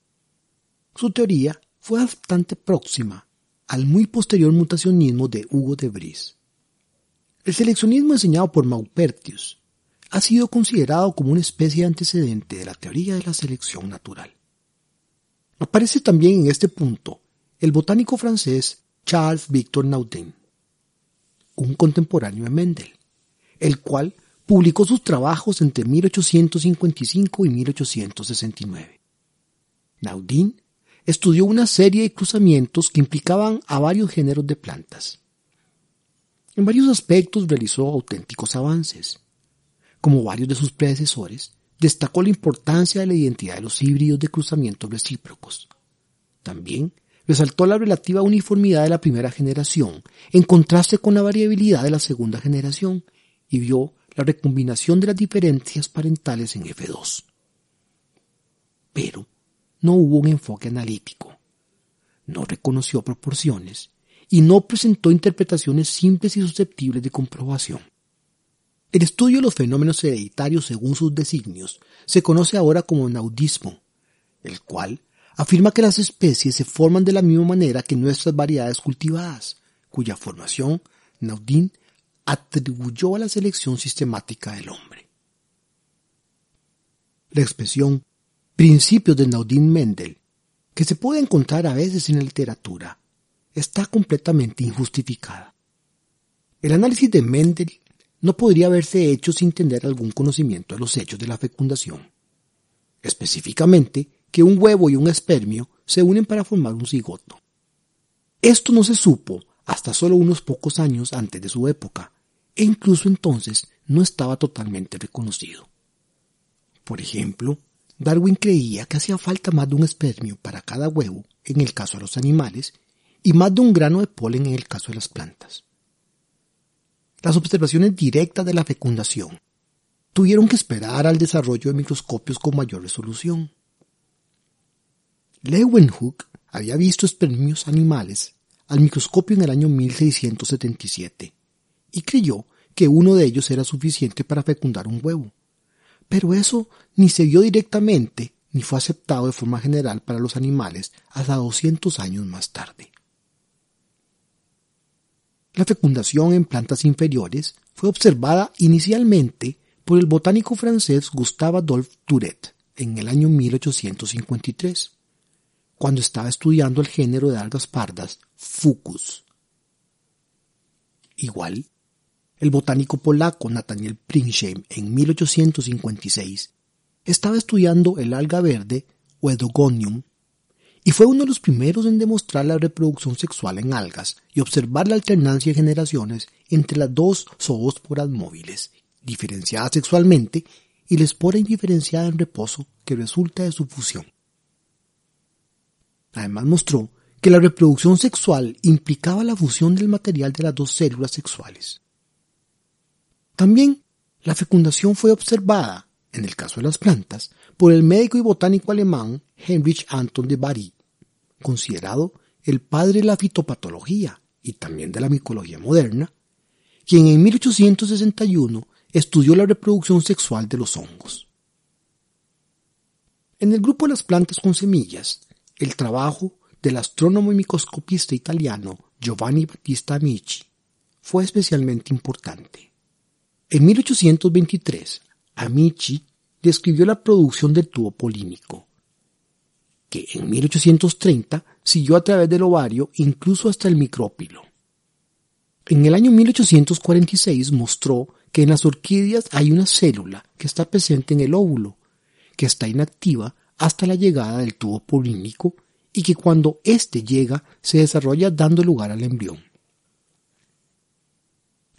Su teoría fue bastante próxima al muy posterior mutacionismo de Hugo de Vries. El seleccionismo enseñado por Maupertius ha sido considerado como una especie de antecedente de la teoría de la selección natural. Aparece también en este punto el botánico francés Charles Victor Naudin, un contemporáneo de Mendel, el cual publicó sus trabajos entre 1855 y 1869. Naudin estudió una serie de cruzamientos que implicaban a varios géneros de plantas. En varios aspectos realizó auténticos avances. Como varios de sus predecesores, destacó la importancia de la identidad de los híbridos de cruzamientos recíprocos. También resaltó la relativa uniformidad de la primera generación, en contraste con la variabilidad de la segunda generación, y vio la recombinación de las diferencias parentales en F2. Pero no hubo un enfoque analítico, no reconoció proporciones y no presentó interpretaciones simples y susceptibles de comprobación. El estudio de los fenómenos hereditarios según sus designios se conoce ahora como naudismo, el cual afirma que las especies se forman de la misma manera que nuestras variedades cultivadas, cuya formación Naudin atribuyó a la selección sistemática del hombre. La expresión principios de Naudin Mendel, que se puede encontrar a veces en la literatura, está completamente injustificada. El análisis de Mendel no podría haberse hecho sin tener algún conocimiento de los hechos de la fecundación. Específicamente, que un huevo y un espermio se unen para formar un cigoto. Esto no se supo hasta solo unos pocos años antes de su época, e incluso entonces no estaba totalmente reconocido. Por ejemplo, Darwin creía que hacía falta más de un espermio para cada huevo en el caso de los animales y más de un grano de polen en el caso de las plantas. Las observaciones directas de la fecundación tuvieron que esperar al desarrollo de microscopios con mayor resolución. Leeuwenhoek había visto espermios animales al microscopio en el año 1677 y creyó que uno de ellos era suficiente para fecundar un huevo. Pero eso ni se vio directamente ni fue aceptado de forma general para los animales hasta 200 años más tarde. La fecundación en plantas inferiores fue observada inicialmente por el botánico francés Gustave Adolphe Tourette en el año 1853 cuando estaba estudiando el género de algas pardas Fucus. Igual, el botánico polaco Nathaniel Pringsheim en 1856 estaba estudiando el alga verde o Edogonium y fue uno de los primeros en demostrar la reproducción sexual en algas y observar la alternancia de generaciones entre las dos zoosporas móviles, diferenciadas sexualmente, y la espora indiferenciada en reposo que resulta de su fusión. Además mostró que la reproducción sexual implicaba la fusión del material de las dos células sexuales. También la fecundación fue observada, en el caso de las plantas, por el médico y botánico alemán Heinrich Anton de Bari, considerado el padre de la fitopatología y también de la micología moderna, quien en 1861 estudió la reproducción sexual de los hongos. En el grupo de las plantas con semillas, el trabajo del astrónomo y microscopista italiano Giovanni Battista Amici fue especialmente importante. En 1823, Amici describió la producción del tubo polínico, que en 1830 siguió a través del ovario incluso hasta el micrópilo. En el año 1846 mostró que en las orquídeas hay una célula que está presente en el óvulo, que está inactiva hasta la llegada del tubo polínico y que cuando éste llega se desarrolla dando lugar al embrión.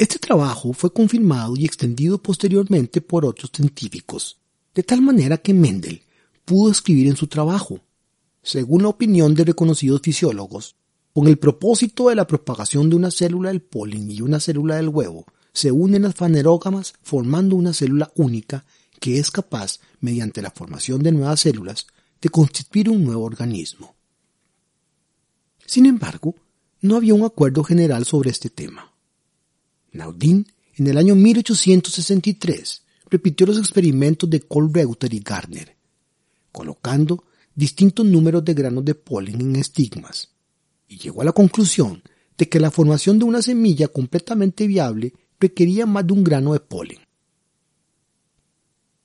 Este trabajo fue confirmado y extendido posteriormente por otros científicos, de tal manera que Mendel pudo escribir en su trabajo, según la opinión de reconocidos fisiólogos, con el propósito de la propagación de una célula del polen y una célula del huevo, se unen las fanerógamas formando una célula única que es capaz, mediante la formación de nuevas células, de constituir un nuevo organismo. Sin embargo, no había un acuerdo general sobre este tema. Naudin, en el año 1863, repitió los experimentos de Kohl-Reuter y Gardner, colocando distintos números de granos de polen en estigmas, y llegó a la conclusión de que la formación de una semilla completamente viable requería más de un grano de polen.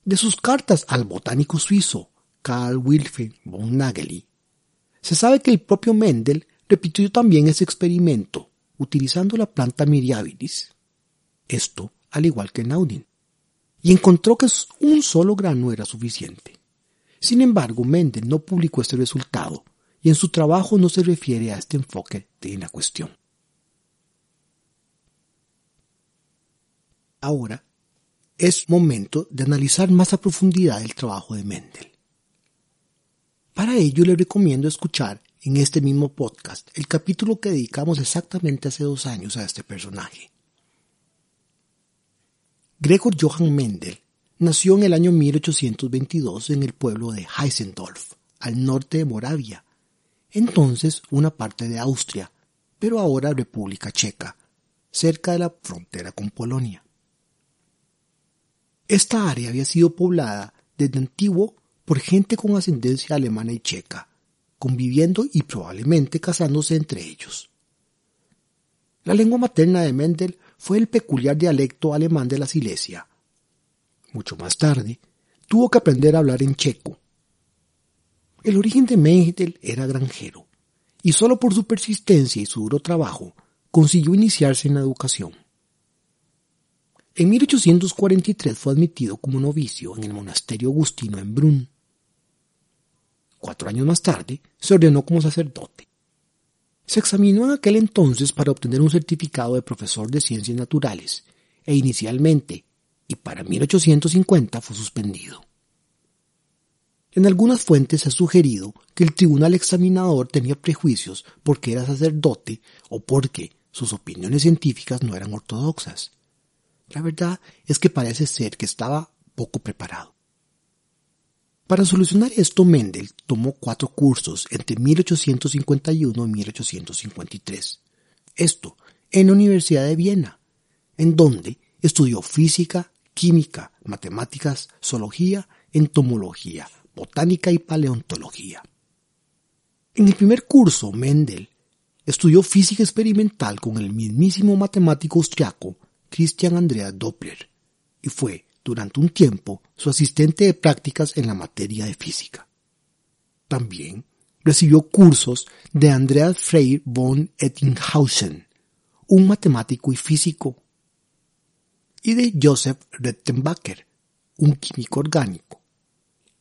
De sus cartas al botánico suizo Karl Wilhelm von Nageli, se sabe que el propio Mendel repitió también ese experimento utilizando la planta miriabilis. Esto al igual que Naudin. Y encontró que un solo grano era suficiente. Sin embargo, Mendel no publicó este resultado y en su trabajo no se refiere a este enfoque de la cuestión. Ahora es momento de analizar más a profundidad el trabajo de Mendel. Para ello le recomiendo escuchar en este mismo podcast el capítulo que dedicamos exactamente hace dos años a este personaje. Gregor Johann Mendel nació en el año 1822 en el pueblo de Heisendorf, al norte de Moravia, entonces una parte de Austria, pero ahora República Checa, cerca de la frontera con Polonia. Esta área había sido poblada desde antiguo por gente con ascendencia alemana y checa, conviviendo y probablemente casándose entre ellos. La lengua materna de Mendel fue el peculiar dialecto alemán de la Silesia. Mucho más tarde, tuvo que aprender a hablar en checo. El origen de Mendel era granjero, y solo por su persistencia y su duro trabajo consiguió iniciarse en la educación. En 1843 fue admitido como novicio en el monasterio agustino en Brunn. Cuatro años más tarde se ordenó como sacerdote. Se examinó en aquel entonces para obtener un certificado de profesor de ciencias naturales e inicialmente, y para 1850 fue suspendido. En algunas fuentes se ha sugerido que el tribunal examinador tenía prejuicios porque era sacerdote o porque sus opiniones científicas no eran ortodoxas. La verdad es que parece ser que estaba poco preparado. Para solucionar esto, Mendel tomó cuatro cursos entre 1851 y 1853. Esto en la Universidad de Viena, en donde estudió física, química, matemáticas, zoología, entomología, botánica y paleontología. En el primer curso, Mendel estudió física experimental con el mismísimo matemático austriaco Christian Andreas Doppler y fue, durante un tiempo, su asistente de prácticas en la materia de física. También recibió cursos de Andreas Frey von Ettinghausen, un matemático y físico, y de Joseph Rettenbacher, un químico orgánico,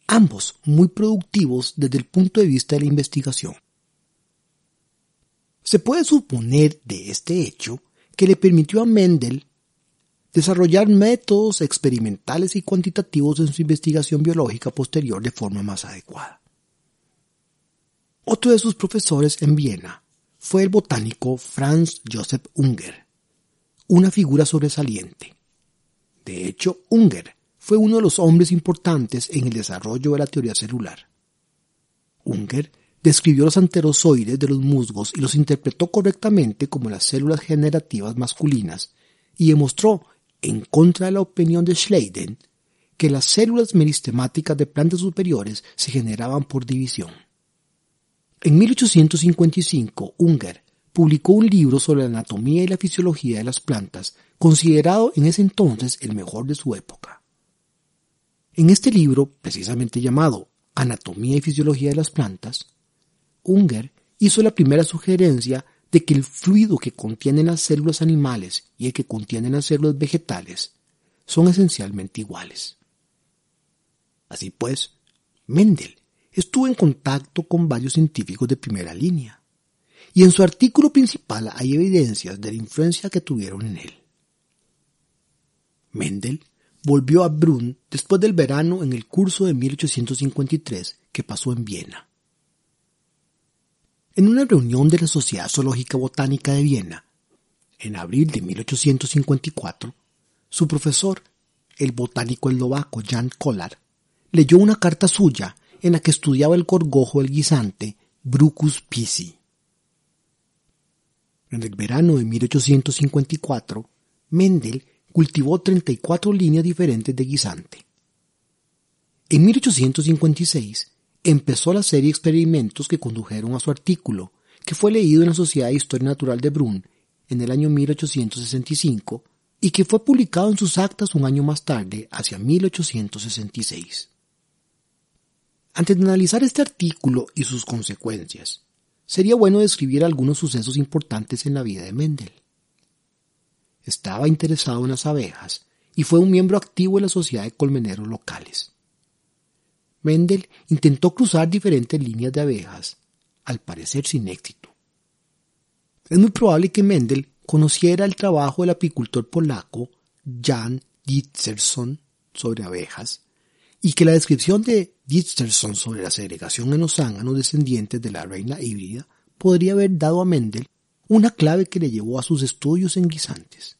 ambos muy productivos desde el punto de vista de la investigación. Se puede suponer de este hecho que le permitió a Mendel desarrollar métodos experimentales y cuantitativos en su investigación biológica posterior de forma más adecuada. Otro de sus profesores en Viena fue el botánico Franz Joseph Unger, una figura sobresaliente. De hecho, Unger fue uno de los hombres importantes en el desarrollo de la teoría celular. Unger describió los anterozoides de los musgos y los interpretó correctamente como las células generativas masculinas y demostró en contra de la opinión de Schleiden, que las células meristemáticas de plantas superiores se generaban por división. En 1855, Unger publicó un libro sobre la anatomía y la fisiología de las plantas, considerado en ese entonces el mejor de su época. En este libro, precisamente llamado Anatomía y Fisiología de las Plantas, Unger hizo la primera sugerencia de que el fluido que contienen las células animales y el que contienen las células vegetales son esencialmente iguales. Así pues, Mendel estuvo en contacto con varios científicos de primera línea, y en su artículo principal hay evidencias de la influencia que tuvieron en él. Mendel volvió a Brunn después del verano en el curso de 1853 que pasó en Viena. En una reunión de la Sociedad Zoológica Botánica de Viena, en abril de 1854, su profesor, el botánico eslovaco Jan Kolar leyó una carta suya en la que estudiaba el gorgojo del guisante Brucus pisi. En el verano de 1854, Mendel cultivó 34 líneas diferentes de guisante. En 1856 empezó la serie de experimentos que condujeron a su artículo, que fue leído en la Sociedad de Historia Natural de Brunn en el año 1865 y que fue publicado en sus actas un año más tarde, hacia 1866. Antes de analizar este artículo y sus consecuencias, sería bueno describir algunos sucesos importantes en la vida de Mendel. Estaba interesado en las abejas y fue un miembro activo de la Sociedad de Colmeneros locales. Mendel intentó cruzar diferentes líneas de abejas, al parecer sin éxito. Es muy probable que Mendel conociera el trabajo del apicultor polaco Jan Ditzerson sobre abejas y que la descripción de Ditzerson sobre la segregación en los zánganos descendientes de la reina híbrida podría haber dado a Mendel una clave que le llevó a sus estudios en guisantes.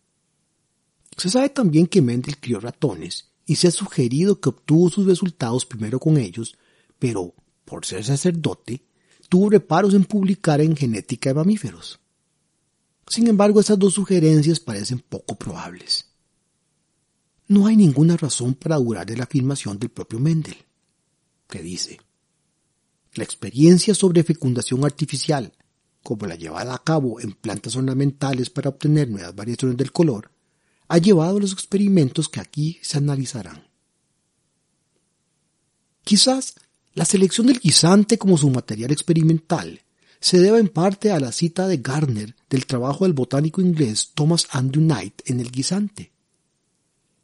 Se sabe también que Mendel crió ratones y se ha sugerido que obtuvo sus resultados primero con ellos, pero, por ser sacerdote, tuvo reparos en publicar en genética de mamíferos. Sin embargo, estas dos sugerencias parecen poco probables. No hay ninguna razón para dudar de la afirmación del propio Mendel, que dice, la experiencia sobre fecundación artificial, como la llevada a cabo en plantas ornamentales para obtener nuevas variaciones del color, ha llevado los experimentos que aquí se analizarán. Quizás la selección del guisante como su material experimental se deba en parte a la cita de Gardner del trabajo del botánico inglés Thomas Andrew Knight en el guisante.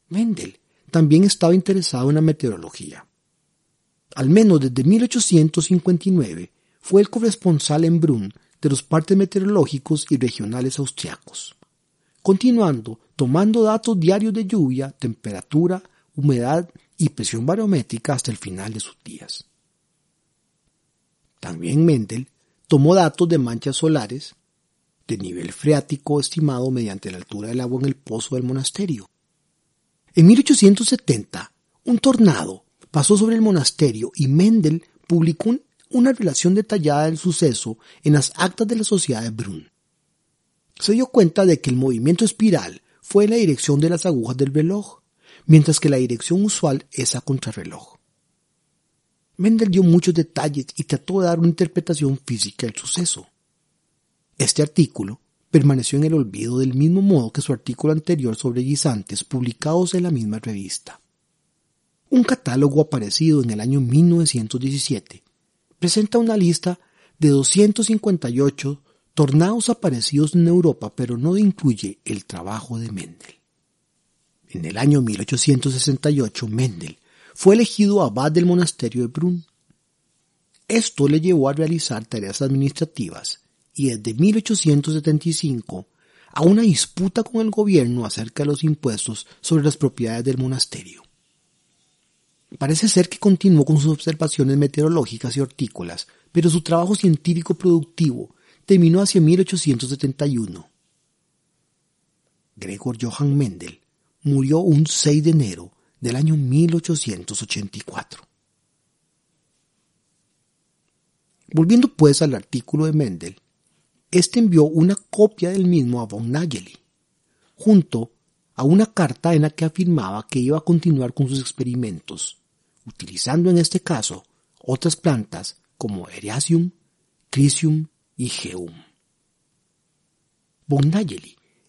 Mendel también estaba interesado en la meteorología. Al menos desde 1859 fue el corresponsal en Brunn de los partes meteorológicos y regionales austriacos, continuando tomando datos diarios de lluvia, temperatura, humedad y presión barométrica hasta el final de sus días. También Mendel tomó datos de manchas solares, de nivel freático estimado mediante la altura del agua en el pozo del monasterio. En 1870, un tornado pasó sobre el monasterio y Mendel publicó una relación detallada del suceso en las actas de la sociedad de Brunn. Se dio cuenta de que el movimiento espiral fue en la dirección de las agujas del reloj, mientras que la dirección usual es a contrarreloj. Mendel dio muchos detalles y trató de dar una interpretación física del suceso. Este artículo permaneció en el olvido del mismo modo que su artículo anterior sobre guisantes publicados en la misma revista. Un catálogo aparecido en el año 1917 presenta una lista de 258 tornados aparecidos en Europa, pero no incluye el trabajo de Mendel. En el año 1868, Mendel fue elegido abad del monasterio de Brunn. Esto le llevó a realizar tareas administrativas y desde 1875 a una disputa con el gobierno acerca de los impuestos sobre las propiedades del monasterio. Parece ser que continuó con sus observaciones meteorológicas y hortícolas, pero su trabajo científico productivo terminó hacia 1871. Gregor Johann Mendel murió un 6 de enero del año 1884. Volviendo pues al artículo de Mendel, este envió una copia del mismo a von Nageli, junto a una carta en la que afirmaba que iba a continuar con sus experimentos, utilizando en este caso otras plantas como Eriasium, Crisium y Geum.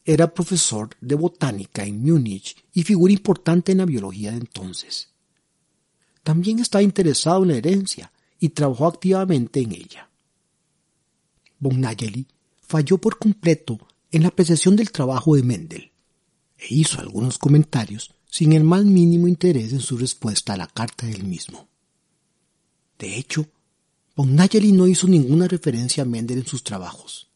Era profesor de botánica en Múnich y figura importante en la biología de entonces. También estaba interesado en la herencia y trabajó activamente en ella. Von Nageli falló por completo en la apreciación del trabajo de Mendel e hizo algunos comentarios sin el más mínimo interés en su respuesta a la carta del mismo. De hecho, von Nageli no hizo ninguna referencia a Mendel en sus trabajos.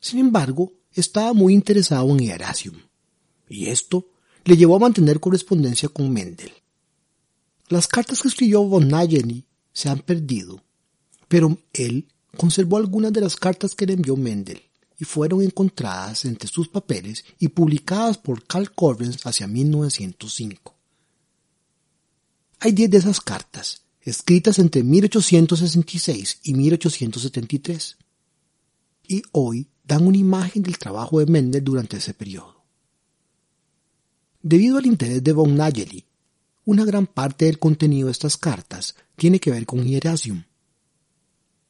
Sin embargo, estaba muy interesado en Erasium, y esto le llevó a mantener correspondencia con Mendel. Las cartas que escribió von Nageli se han perdido, pero él conservó algunas de las cartas que le envió Mendel y fueron encontradas entre sus papeles y publicadas por Carl Correns hacia 1905. Hay diez de esas cartas, escritas entre 1866 y 1873, y hoy dan una imagen del trabajo de Mendel durante ese periodo. Debido al interés de von Nageli, una gran parte del contenido de estas cartas tiene que ver con Hieracium,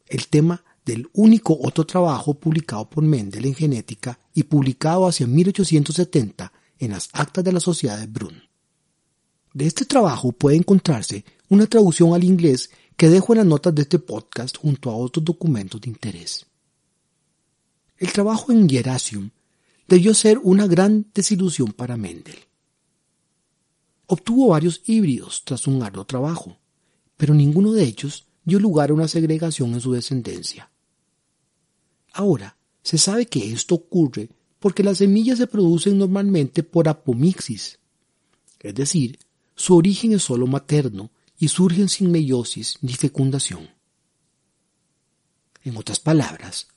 el tema del único otro trabajo publicado por Mendel en genética y publicado hacia 1870 en las actas de la Sociedad de Brunn. De este trabajo puede encontrarse una traducción al inglés que dejo en las notas de este podcast junto a otros documentos de interés. El trabajo en Geracium debió ser una gran desilusión para Mendel. Obtuvo varios híbridos tras un arduo trabajo, pero ninguno de ellos dio lugar a una segregación en su descendencia. Ahora, se sabe que esto ocurre porque las semillas se producen normalmente por apomixis, es decir, su origen es solo materno y surgen sin meiosis ni fecundación. En otras palabras,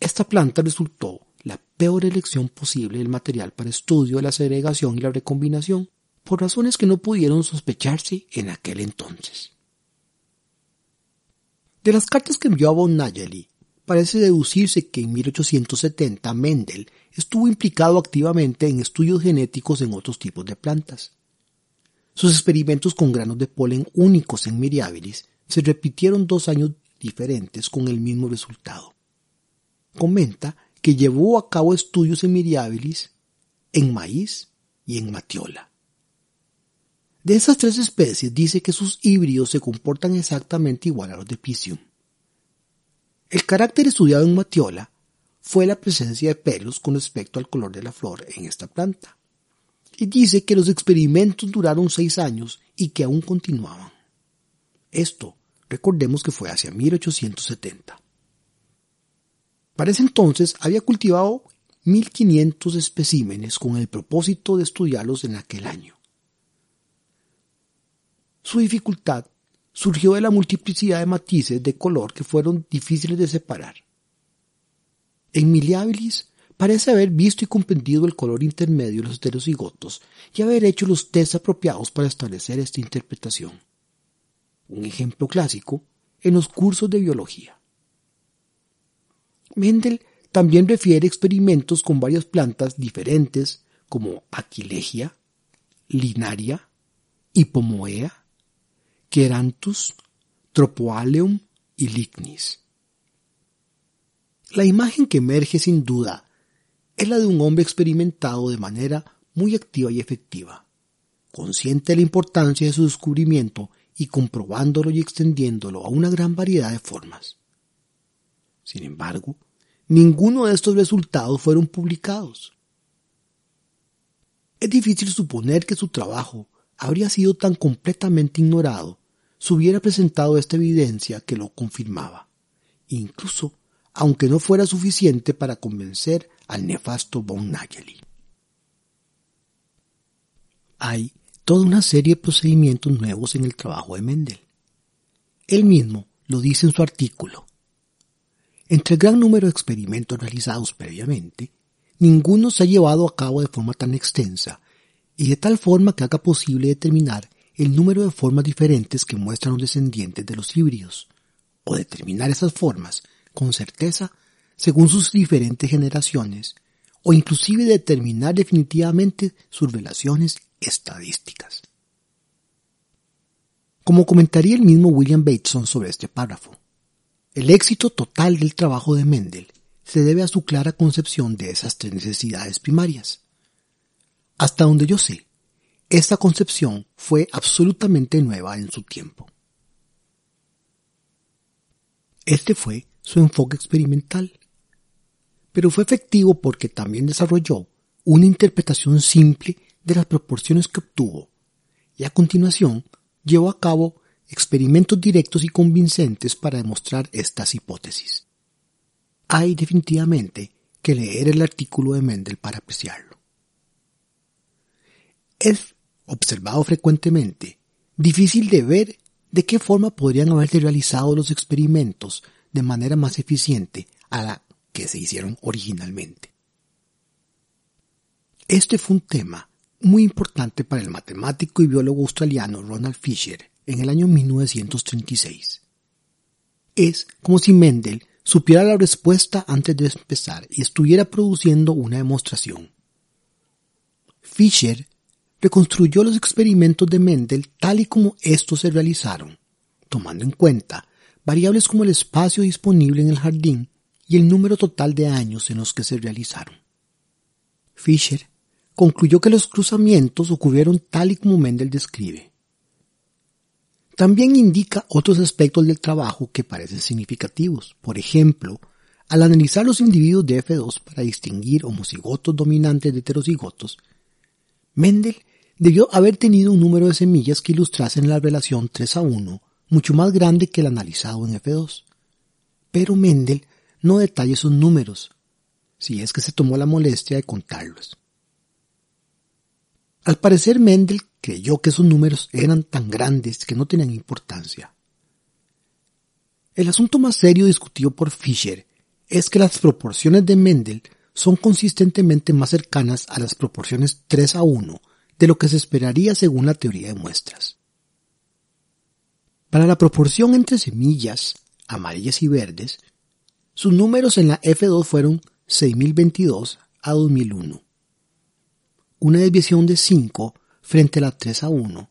esta planta resultó la peor elección posible del material para estudio de la segregación y la recombinación, por razones que no pudieron sospecharse en aquel entonces. De las cartas que envió a von Nageli, parece deducirse que en 1870 Mendel estuvo implicado activamente en estudios genéticos en otros tipos de plantas. Sus experimentos con granos de polen únicos en Miriabilis se repitieron dos años diferentes con el mismo resultado. Comenta que llevó a cabo estudios en Miriabilis, en maíz y en matiola. De esas tres especies dice que sus híbridos se comportan exactamente igual a los de Pisium. El carácter estudiado en Matiola fue la presencia de pelos con respecto al color de la flor en esta planta. Y dice que los experimentos duraron seis años y que aún continuaban. Esto, recordemos que fue hacia 1870. Para ese entonces había cultivado 1500 especímenes con el propósito de estudiarlos en aquel año. Su dificultad surgió de la multiplicidad de matices de color que fueron difíciles de separar. En Miliabilis parece haber visto y comprendido el color intermedio de los heterocigotos y haber hecho los test apropiados para establecer esta interpretación. Un ejemplo clásico en los cursos de biología. Mendel también refiere experimentos con varias plantas diferentes como Aquilegia, Linaria, Hipomoea, Queranthus, Tropoaleum y Lignis. La imagen que emerge sin duda es la de un hombre experimentado de manera muy activa y efectiva, consciente de la importancia de su descubrimiento y comprobándolo y extendiéndolo a una gran variedad de formas. Sin embargo, ninguno de estos resultados fueron publicados. Es difícil suponer que su trabajo habría sido tan completamente ignorado si hubiera presentado esta evidencia que lo confirmaba, incluso aunque no fuera suficiente para convencer al nefasto von Nageli. Hay toda una serie de procedimientos nuevos en el trabajo de Mendel. Él mismo lo dice en su artículo. Entre el gran número de experimentos realizados previamente, ninguno se ha llevado a cabo de forma tan extensa y de tal forma que haga posible determinar el número de formas diferentes que muestran los descendientes de los híbridos, o determinar esas formas con certeza según sus diferentes generaciones, o inclusive determinar definitivamente sus relaciones estadísticas. Como comentaría el mismo William Bateson sobre este párrafo, el éxito total del trabajo de Mendel se debe a su clara concepción de esas tres necesidades primarias, hasta donde yo sé, esta concepción fue absolutamente nueva en su tiempo. Este fue su enfoque experimental, pero fue efectivo porque también desarrolló una interpretación simple de las proporciones que obtuvo y a continuación llevó a cabo experimentos directos y convincentes para demostrar estas hipótesis. Hay definitivamente que leer el artículo de Mendel para apreciarlo es observado frecuentemente, difícil de ver de qué forma podrían haberse realizado los experimentos de manera más eficiente a la que se hicieron originalmente. Este fue un tema muy importante para el matemático y biólogo australiano Ronald Fisher en el año 1936. Es como si Mendel supiera la respuesta antes de empezar y estuviera produciendo una demostración. Fisher reconstruyó los experimentos de Mendel tal y como estos se realizaron, tomando en cuenta variables como el espacio disponible en el jardín y el número total de años en los que se realizaron. Fisher concluyó que los cruzamientos ocurrieron tal y como Mendel describe. También indica otros aspectos del trabajo que parecen significativos. Por ejemplo, al analizar los individuos de F2 para distinguir homocigotos dominantes de heterocigotos, Mendel debió haber tenido un número de semillas que ilustrasen la relación 3 a 1 mucho más grande que el analizado en F2. Pero Mendel no detalla esos números, si es que se tomó la molestia de contarlos. Al parecer Mendel creyó que esos números eran tan grandes que no tenían importancia. El asunto más serio discutido por Fischer es que las proporciones de Mendel son consistentemente más cercanas a las proporciones 3 a 1 de lo que se esperaría según la teoría de muestras. Para la proporción entre semillas, amarillas y verdes, sus números en la F2 fueron 6022 a 2001 una desviación de 5 frente a la 3 a 1,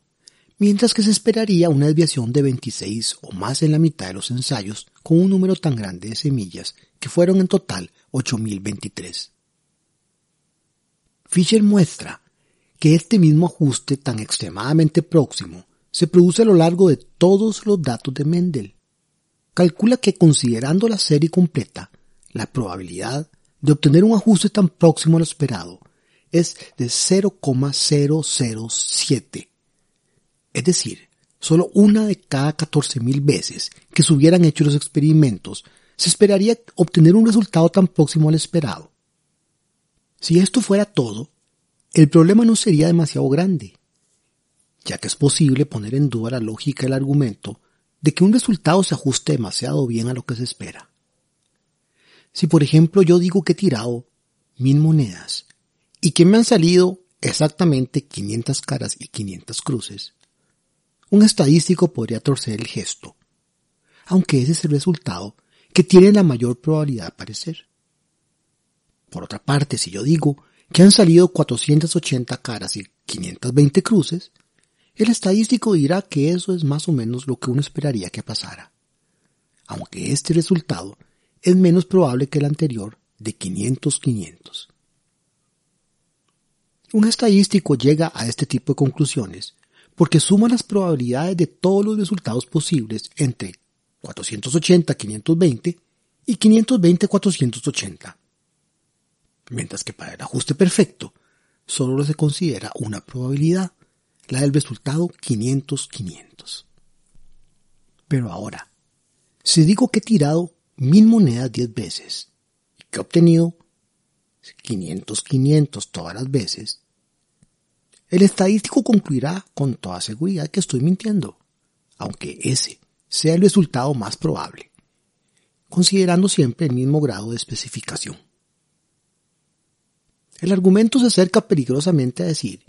mientras que se esperaría una desviación de 26 o más en la mitad de los ensayos con un número tan grande de semillas que fueron en total 8023. Fisher muestra que este mismo ajuste tan extremadamente próximo se produce a lo largo de todos los datos de Mendel. Calcula que considerando la serie completa, la probabilidad de obtener un ajuste tan próximo a lo esperado es de 0,007. Es decir, solo una de cada 14.000 veces que se hubieran hecho los experimentos se esperaría obtener un resultado tan próximo al esperado. Si esto fuera todo, el problema no sería demasiado grande, ya que es posible poner en duda la lógica del argumento de que un resultado se ajuste demasiado bien a lo que se espera. Si por ejemplo yo digo que he tirado mil monedas y que me han salido exactamente 500 caras y 500 cruces, un estadístico podría torcer el gesto, aunque ese es el resultado que tiene la mayor probabilidad de aparecer. Por otra parte, si yo digo que han salido 480 caras y 520 cruces, el estadístico dirá que eso es más o menos lo que uno esperaría que pasara, aunque este resultado es menos probable que el anterior de 500-500. Un estadístico llega a este tipo de conclusiones porque suma las probabilidades de todos los resultados posibles entre 480-520 y 520-480. Mientras que para el ajuste perfecto solo se considera una probabilidad, la del resultado 500-500. Pero ahora, si digo que he tirado mil monedas 10 veces y que he obtenido 500-500 todas las veces, el estadístico concluirá con toda seguridad que estoy mintiendo, aunque ese sea el resultado más probable, considerando siempre el mismo grado de especificación. El argumento se acerca peligrosamente a decir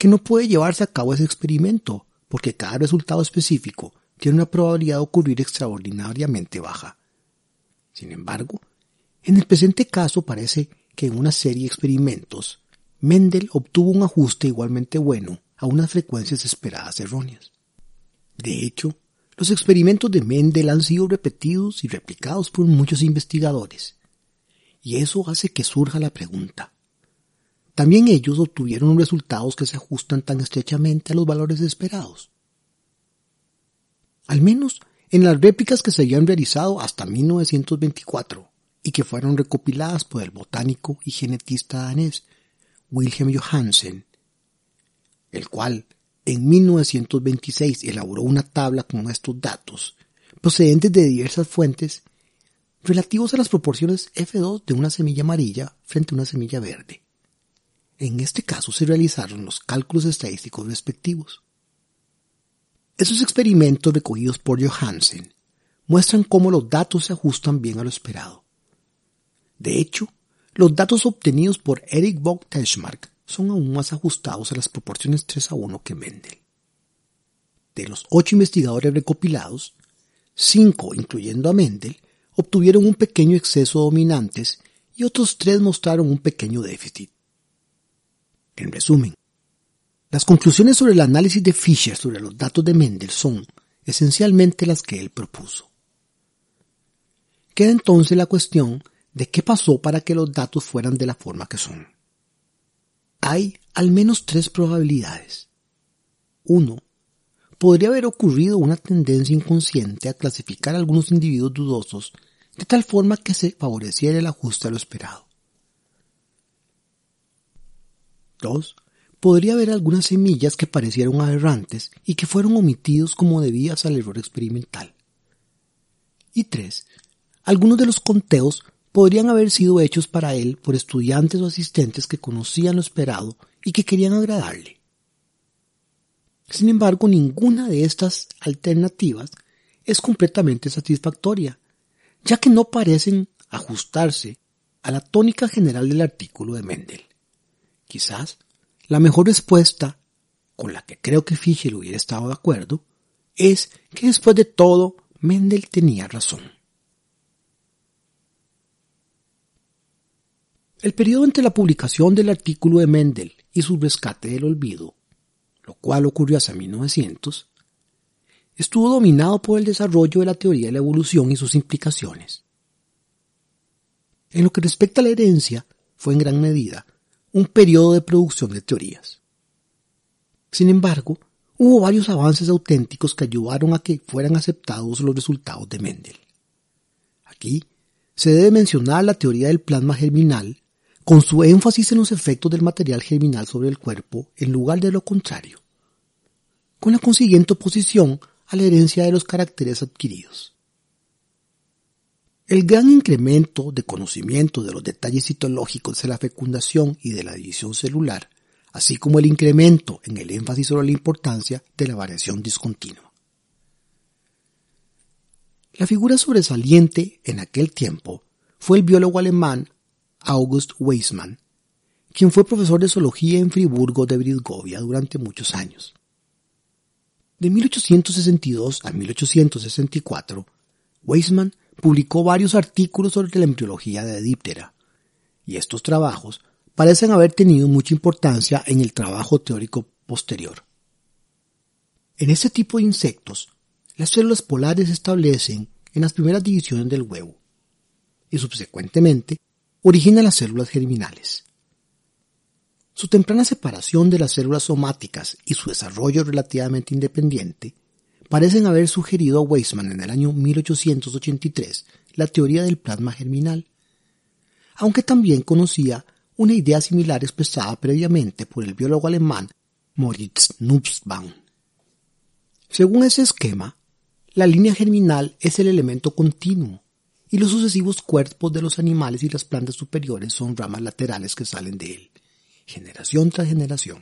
que no puede llevarse a cabo ese experimento, porque cada resultado específico tiene una probabilidad de ocurrir extraordinariamente baja. Sin embargo, en el presente caso parece que en una serie de experimentos, Mendel obtuvo un ajuste igualmente bueno a unas frecuencias esperadas erróneas. De hecho, los experimentos de Mendel han sido repetidos y replicados por muchos investigadores, y eso hace que surja la pregunta. ¿También ellos obtuvieron resultados que se ajustan tan estrechamente a los valores esperados? Al menos en las réplicas que se habían realizado hasta 1924 y que fueron recopiladas por el botánico y genetista danés Wilhelm Johansen, el cual en 1926 elaboró una tabla con estos datos, procedentes de diversas fuentes, relativos a las proporciones F2 de una semilla amarilla frente a una semilla verde. En este caso se realizaron los cálculos estadísticos respectivos. Esos experimentos recogidos por Johansen muestran cómo los datos se ajustan bien a lo esperado. De hecho, los datos obtenidos por Eric von Teschmark son aún más ajustados a las proporciones 3 a 1 que Mendel. De los ocho investigadores recopilados, cinco, incluyendo a Mendel, obtuvieron un pequeño exceso dominantes y otros tres mostraron un pequeño déficit. En resumen, las conclusiones sobre el análisis de Fisher sobre los datos de Mendel son esencialmente las que él propuso. Queda entonces la cuestión de qué pasó para que los datos fueran de la forma que son. Hay al menos tres probabilidades. Uno, podría haber ocurrido una tendencia inconsciente a clasificar algunos individuos dudosos de tal forma que se favoreciera el ajuste a lo esperado. 2. Podría haber algunas semillas que parecieron aberrantes y que fueron omitidos como debidas al error experimental. Y 3. Algunos de los conteos podrían haber sido hechos para él por estudiantes o asistentes que conocían lo esperado y que querían agradarle. Sin embargo, ninguna de estas alternativas es completamente satisfactoria, ya que no parecen ajustarse a la tónica general del artículo de Mendel. Quizás la mejor respuesta, con la que creo que Fischer hubiera estado de acuerdo, es que después de todo Mendel tenía razón. El periodo entre la publicación del artículo de Mendel y su rescate del olvido, lo cual ocurrió hacia 1900, estuvo dominado por el desarrollo de la teoría de la evolución y sus implicaciones. En lo que respecta a la herencia, fue en gran medida un periodo de producción de teorías. Sin embargo, hubo varios avances auténticos que ayudaron a que fueran aceptados los resultados de Mendel. Aquí se debe mencionar la teoría del plasma germinal, con su énfasis en los efectos del material germinal sobre el cuerpo en lugar de lo contrario, con la consiguiente oposición a la herencia de los caracteres adquiridos. El gran incremento de conocimiento de los detalles citológicos de la fecundación y de la división celular, así como el incremento en el énfasis sobre la importancia de la variación discontinua. La figura sobresaliente en aquel tiempo fue el biólogo alemán August Weismann, quien fue profesor de zoología en Friburgo de Brisgovia durante muchos años. De 1862 a 1864, Weismann publicó varios artículos sobre la embriología de Diptera, y estos trabajos parecen haber tenido mucha importancia en el trabajo teórico posterior. En este tipo de insectos, las células polares se establecen en las primeras divisiones del huevo y subsecuentemente originan las células germinales. Su temprana separación de las células somáticas y su desarrollo relativamente independiente parecen haber sugerido a Weismann en el año 1883 la teoría del plasma germinal, aunque también conocía una idea similar expresada previamente por el biólogo alemán Moritz Nussbaum. Según ese esquema, la línea germinal es el elemento continuo y los sucesivos cuerpos de los animales y las plantas superiores son ramas laterales que salen de él, generación tras generación.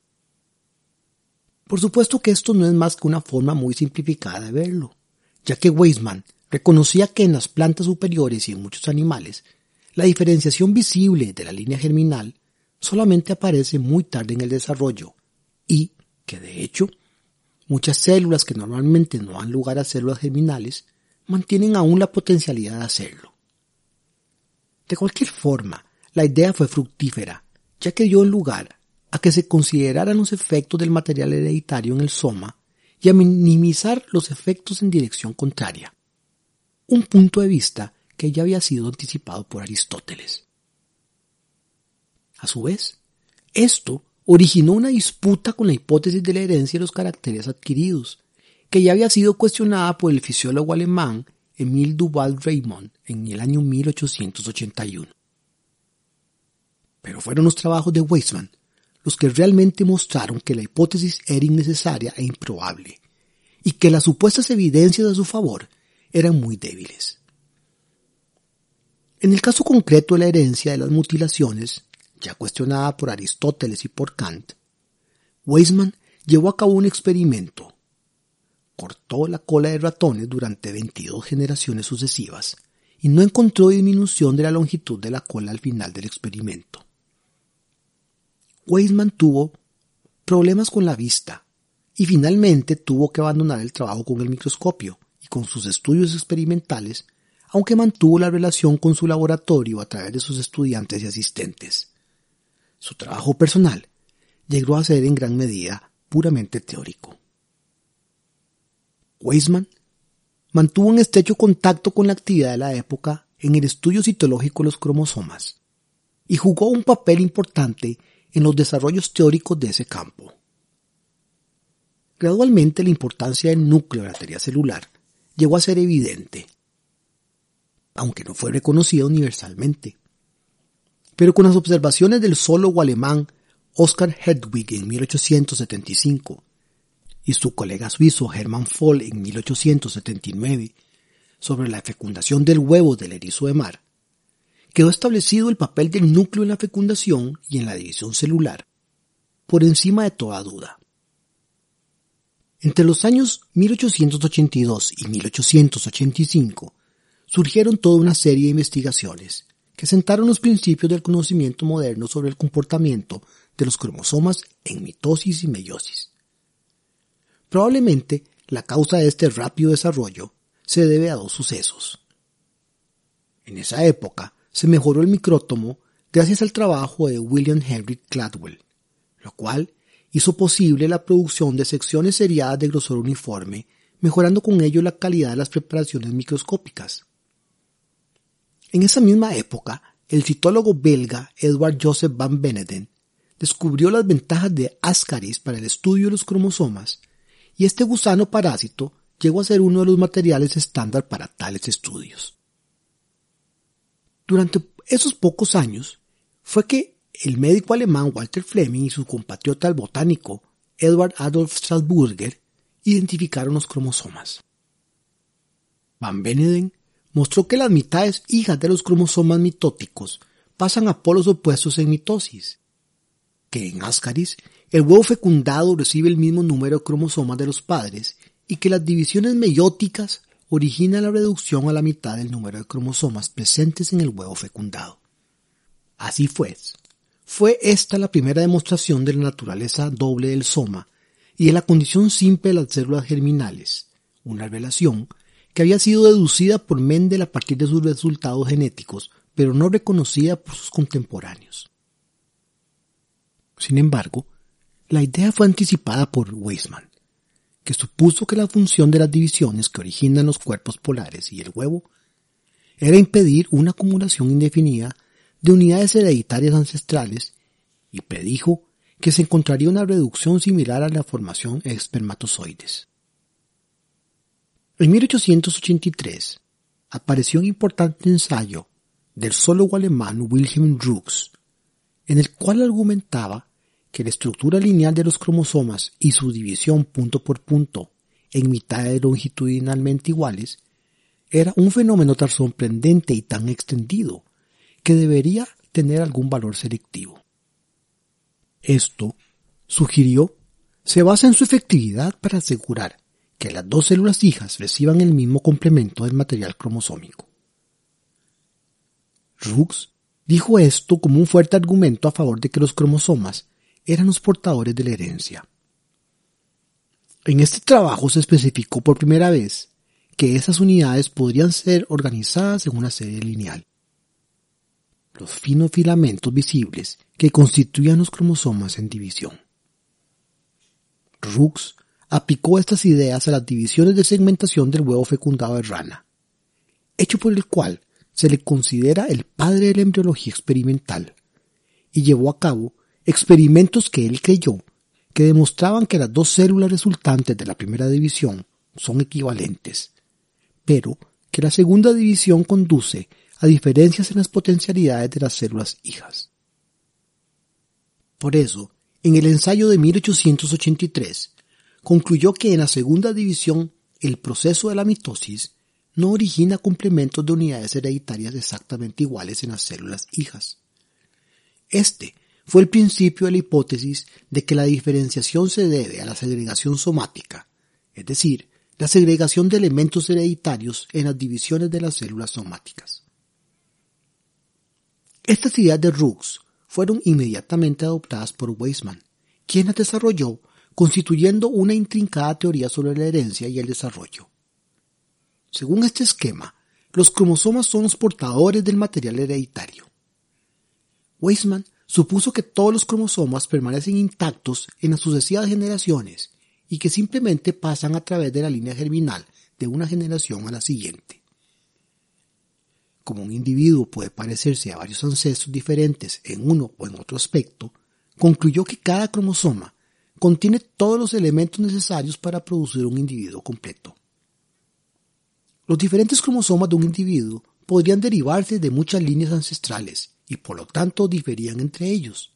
Por supuesto que esto no es más que una forma muy simplificada de verlo, ya que Weismann reconocía que en las plantas superiores y en muchos animales, la diferenciación visible de la línea germinal solamente aparece muy tarde en el desarrollo y que de hecho muchas células que normalmente no dan lugar a células germinales mantienen aún la potencialidad de hacerlo. De cualquier forma, la idea fue fructífera, ya que dio lugar a que se consideraran los efectos del material hereditario en el soma y a minimizar los efectos en dirección contraria. Un punto de vista que ya había sido anticipado por Aristóteles. A su vez, esto originó una disputa con la hipótesis de la herencia de los caracteres adquiridos, que ya había sido cuestionada por el fisiólogo alemán Emil Duval Raymond en el año 1881. Pero fueron los trabajos de Weismann los que realmente mostraron que la hipótesis era innecesaria e improbable, y que las supuestas evidencias a su favor eran muy débiles. En el caso concreto de la herencia de las mutilaciones, ya cuestionada por Aristóteles y por Kant, Weismann llevó a cabo un experimento. Cortó la cola de ratones durante 22 generaciones sucesivas y no encontró disminución de la longitud de la cola al final del experimento. Weisman tuvo problemas con la vista y finalmente tuvo que abandonar el trabajo con el microscopio y con sus estudios experimentales, aunque mantuvo la relación con su laboratorio a través de sus estudiantes y asistentes. Su trabajo personal llegó a ser en gran medida puramente teórico. Weisman mantuvo un estrecho contacto con la actividad de la época en el estudio citológico de los cromosomas y jugó un papel importante en los desarrollos teóricos de ese campo. Gradualmente la importancia del núcleo de la teoría celular llegó a ser evidente, aunque no fue reconocida universalmente. Pero con las observaciones del zoólogo alemán Oskar Hedwig en 1875 y su colega suizo Hermann Voll en 1879 sobre la fecundación del huevo del erizo de mar, quedó establecido el papel del núcleo en la fecundación y en la división celular, por encima de toda duda. Entre los años 1882 y 1885 surgieron toda una serie de investigaciones que sentaron los principios del conocimiento moderno sobre el comportamiento de los cromosomas en mitosis y meiosis. Probablemente la causa de este rápido desarrollo se debe a dos sucesos. En esa época se mejoró el micrótomo gracias al trabajo de William Henry Cladwell, lo cual hizo posible la producción de secciones seriadas de grosor uniforme, mejorando con ello la calidad de las preparaciones microscópicas. En esa misma época, el citólogo belga Edward Joseph van Beneden descubrió las ventajas de Ascaris para el estudio de los cromosomas, y este gusano parásito llegó a ser uno de los materiales estándar para tales estudios. Durante esos pocos años fue que el médico alemán Walter Fleming y su compatriota el botánico Edward Adolf Strasburger identificaron los cromosomas. Van Beneden mostró que las mitades hijas de los cromosomas mitóticos pasan a polos opuestos en mitosis, que en Ascaris el huevo fecundado recibe el mismo número de cromosomas de los padres y que las divisiones meióticas originan la reducción a la mitad del número de cromosomas presentes en el huevo fecundado. Así fue, fue esta la primera demostración de la naturaleza doble del soma y de la condición simple de las células germinales, una revelación que había sido deducida por Mendel a partir de sus resultados genéticos, pero no reconocida por sus contemporáneos. Sin embargo, la idea fue anticipada por Weismann, que supuso que la función de las divisiones que originan los cuerpos polares y el huevo era impedir una acumulación indefinida de unidades hereditarias ancestrales y predijo que se encontraría una reducción similar a la formación de espermatozoides. En 1883 apareció un importante ensayo del zoólogo alemán Wilhelm Rux, en el cual argumentaba que la estructura lineal de los cromosomas y su división punto por punto en mitades longitudinalmente iguales era un fenómeno tan sorprendente y tan extendido que debería tener algún valor selectivo. Esto, sugirió, se basa en su efectividad para asegurar que las dos células hijas reciban el mismo complemento del material cromosómico. Rux dijo esto como un fuerte argumento a favor de que los cromosomas eran los portadores de la herencia. En este trabajo se especificó por primera vez que esas unidades podrían ser organizadas en una serie lineal los finos filamentos visibles que constituían los cromosomas en división. Rux aplicó estas ideas a las divisiones de segmentación del huevo fecundado de rana, hecho por el cual se le considera el padre de la embriología experimental, y llevó a cabo experimentos que él creyó que demostraban que las dos células resultantes de la primera división son equivalentes, pero que la segunda división conduce a diferencias en las potencialidades de las células hijas. Por eso, en el ensayo de 1883, concluyó que en la segunda división el proceso de la mitosis no origina complementos de unidades hereditarias exactamente iguales en las células hijas. Este fue el principio de la hipótesis de que la diferenciación se debe a la segregación somática, es decir, la segregación de elementos hereditarios en las divisiones de las células somáticas. Estas ideas de Rooks fueron inmediatamente adoptadas por Weismann, quien las desarrolló constituyendo una intrincada teoría sobre la herencia y el desarrollo. Según este esquema, los cromosomas son los portadores del material hereditario. Weismann supuso que todos los cromosomas permanecen intactos en las sucesivas generaciones y que simplemente pasan a través de la línea germinal de una generación a la siguiente. Como un individuo puede parecerse a varios ancestros diferentes en uno o en otro aspecto, concluyó que cada cromosoma contiene todos los elementos necesarios para producir un individuo completo. Los diferentes cromosomas de un individuo podrían derivarse de muchas líneas ancestrales y por lo tanto diferían entre ellos.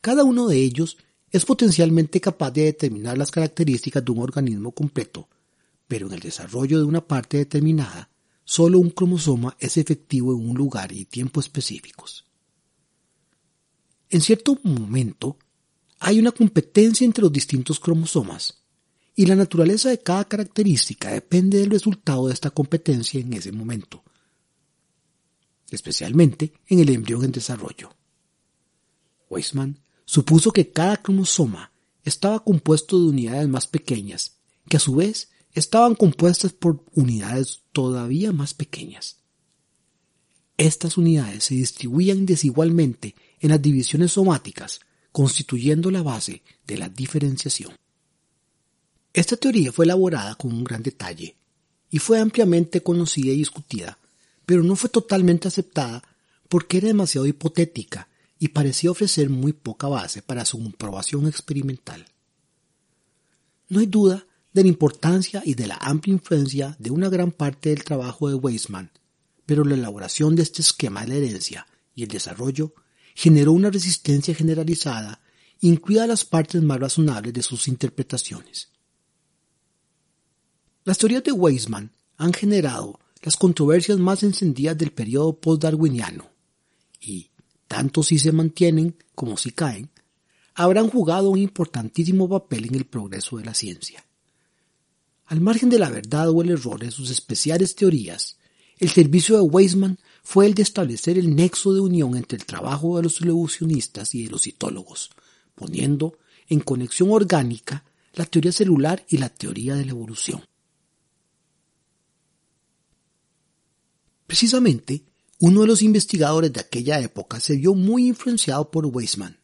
Cada uno de ellos es potencialmente capaz de determinar las características de un organismo completo, pero en el desarrollo de una parte determinada, solo un cromosoma es efectivo en un lugar y tiempo específicos. En cierto momento, hay una competencia entre los distintos cromosomas, y la naturaleza de cada característica depende del resultado de esta competencia en ese momento, especialmente en el embrión en desarrollo. Weismann supuso que cada cromosoma estaba compuesto de unidades más pequeñas, que a su vez estaban compuestas por unidades todavía más pequeñas. Estas unidades se distribuían desigualmente en las divisiones somáticas, constituyendo la base de la diferenciación. Esta teoría fue elaborada con un gran detalle y fue ampliamente conocida y discutida pero no fue totalmente aceptada porque era demasiado hipotética y parecía ofrecer muy poca base para su comprobación experimental. No hay duda de la importancia y de la amplia influencia de una gran parte del trabajo de Weismann, pero la elaboración de este esquema de la herencia y el desarrollo generó una resistencia generalizada, incluida las partes más razonables de sus interpretaciones. Las teorías de Weismann han generado las controversias más encendidas del periodo postdarwiniano y, tanto si se mantienen como si caen, habrán jugado un importantísimo papel en el progreso de la ciencia. Al margen de la verdad o el error de sus especiales teorías, el servicio de Weismann fue el de establecer el nexo de unión entre el trabajo de los evolucionistas y de los citólogos, poniendo en conexión orgánica la teoría celular y la teoría de la evolución. Precisamente, uno de los investigadores de aquella época se vio muy influenciado por Weismann,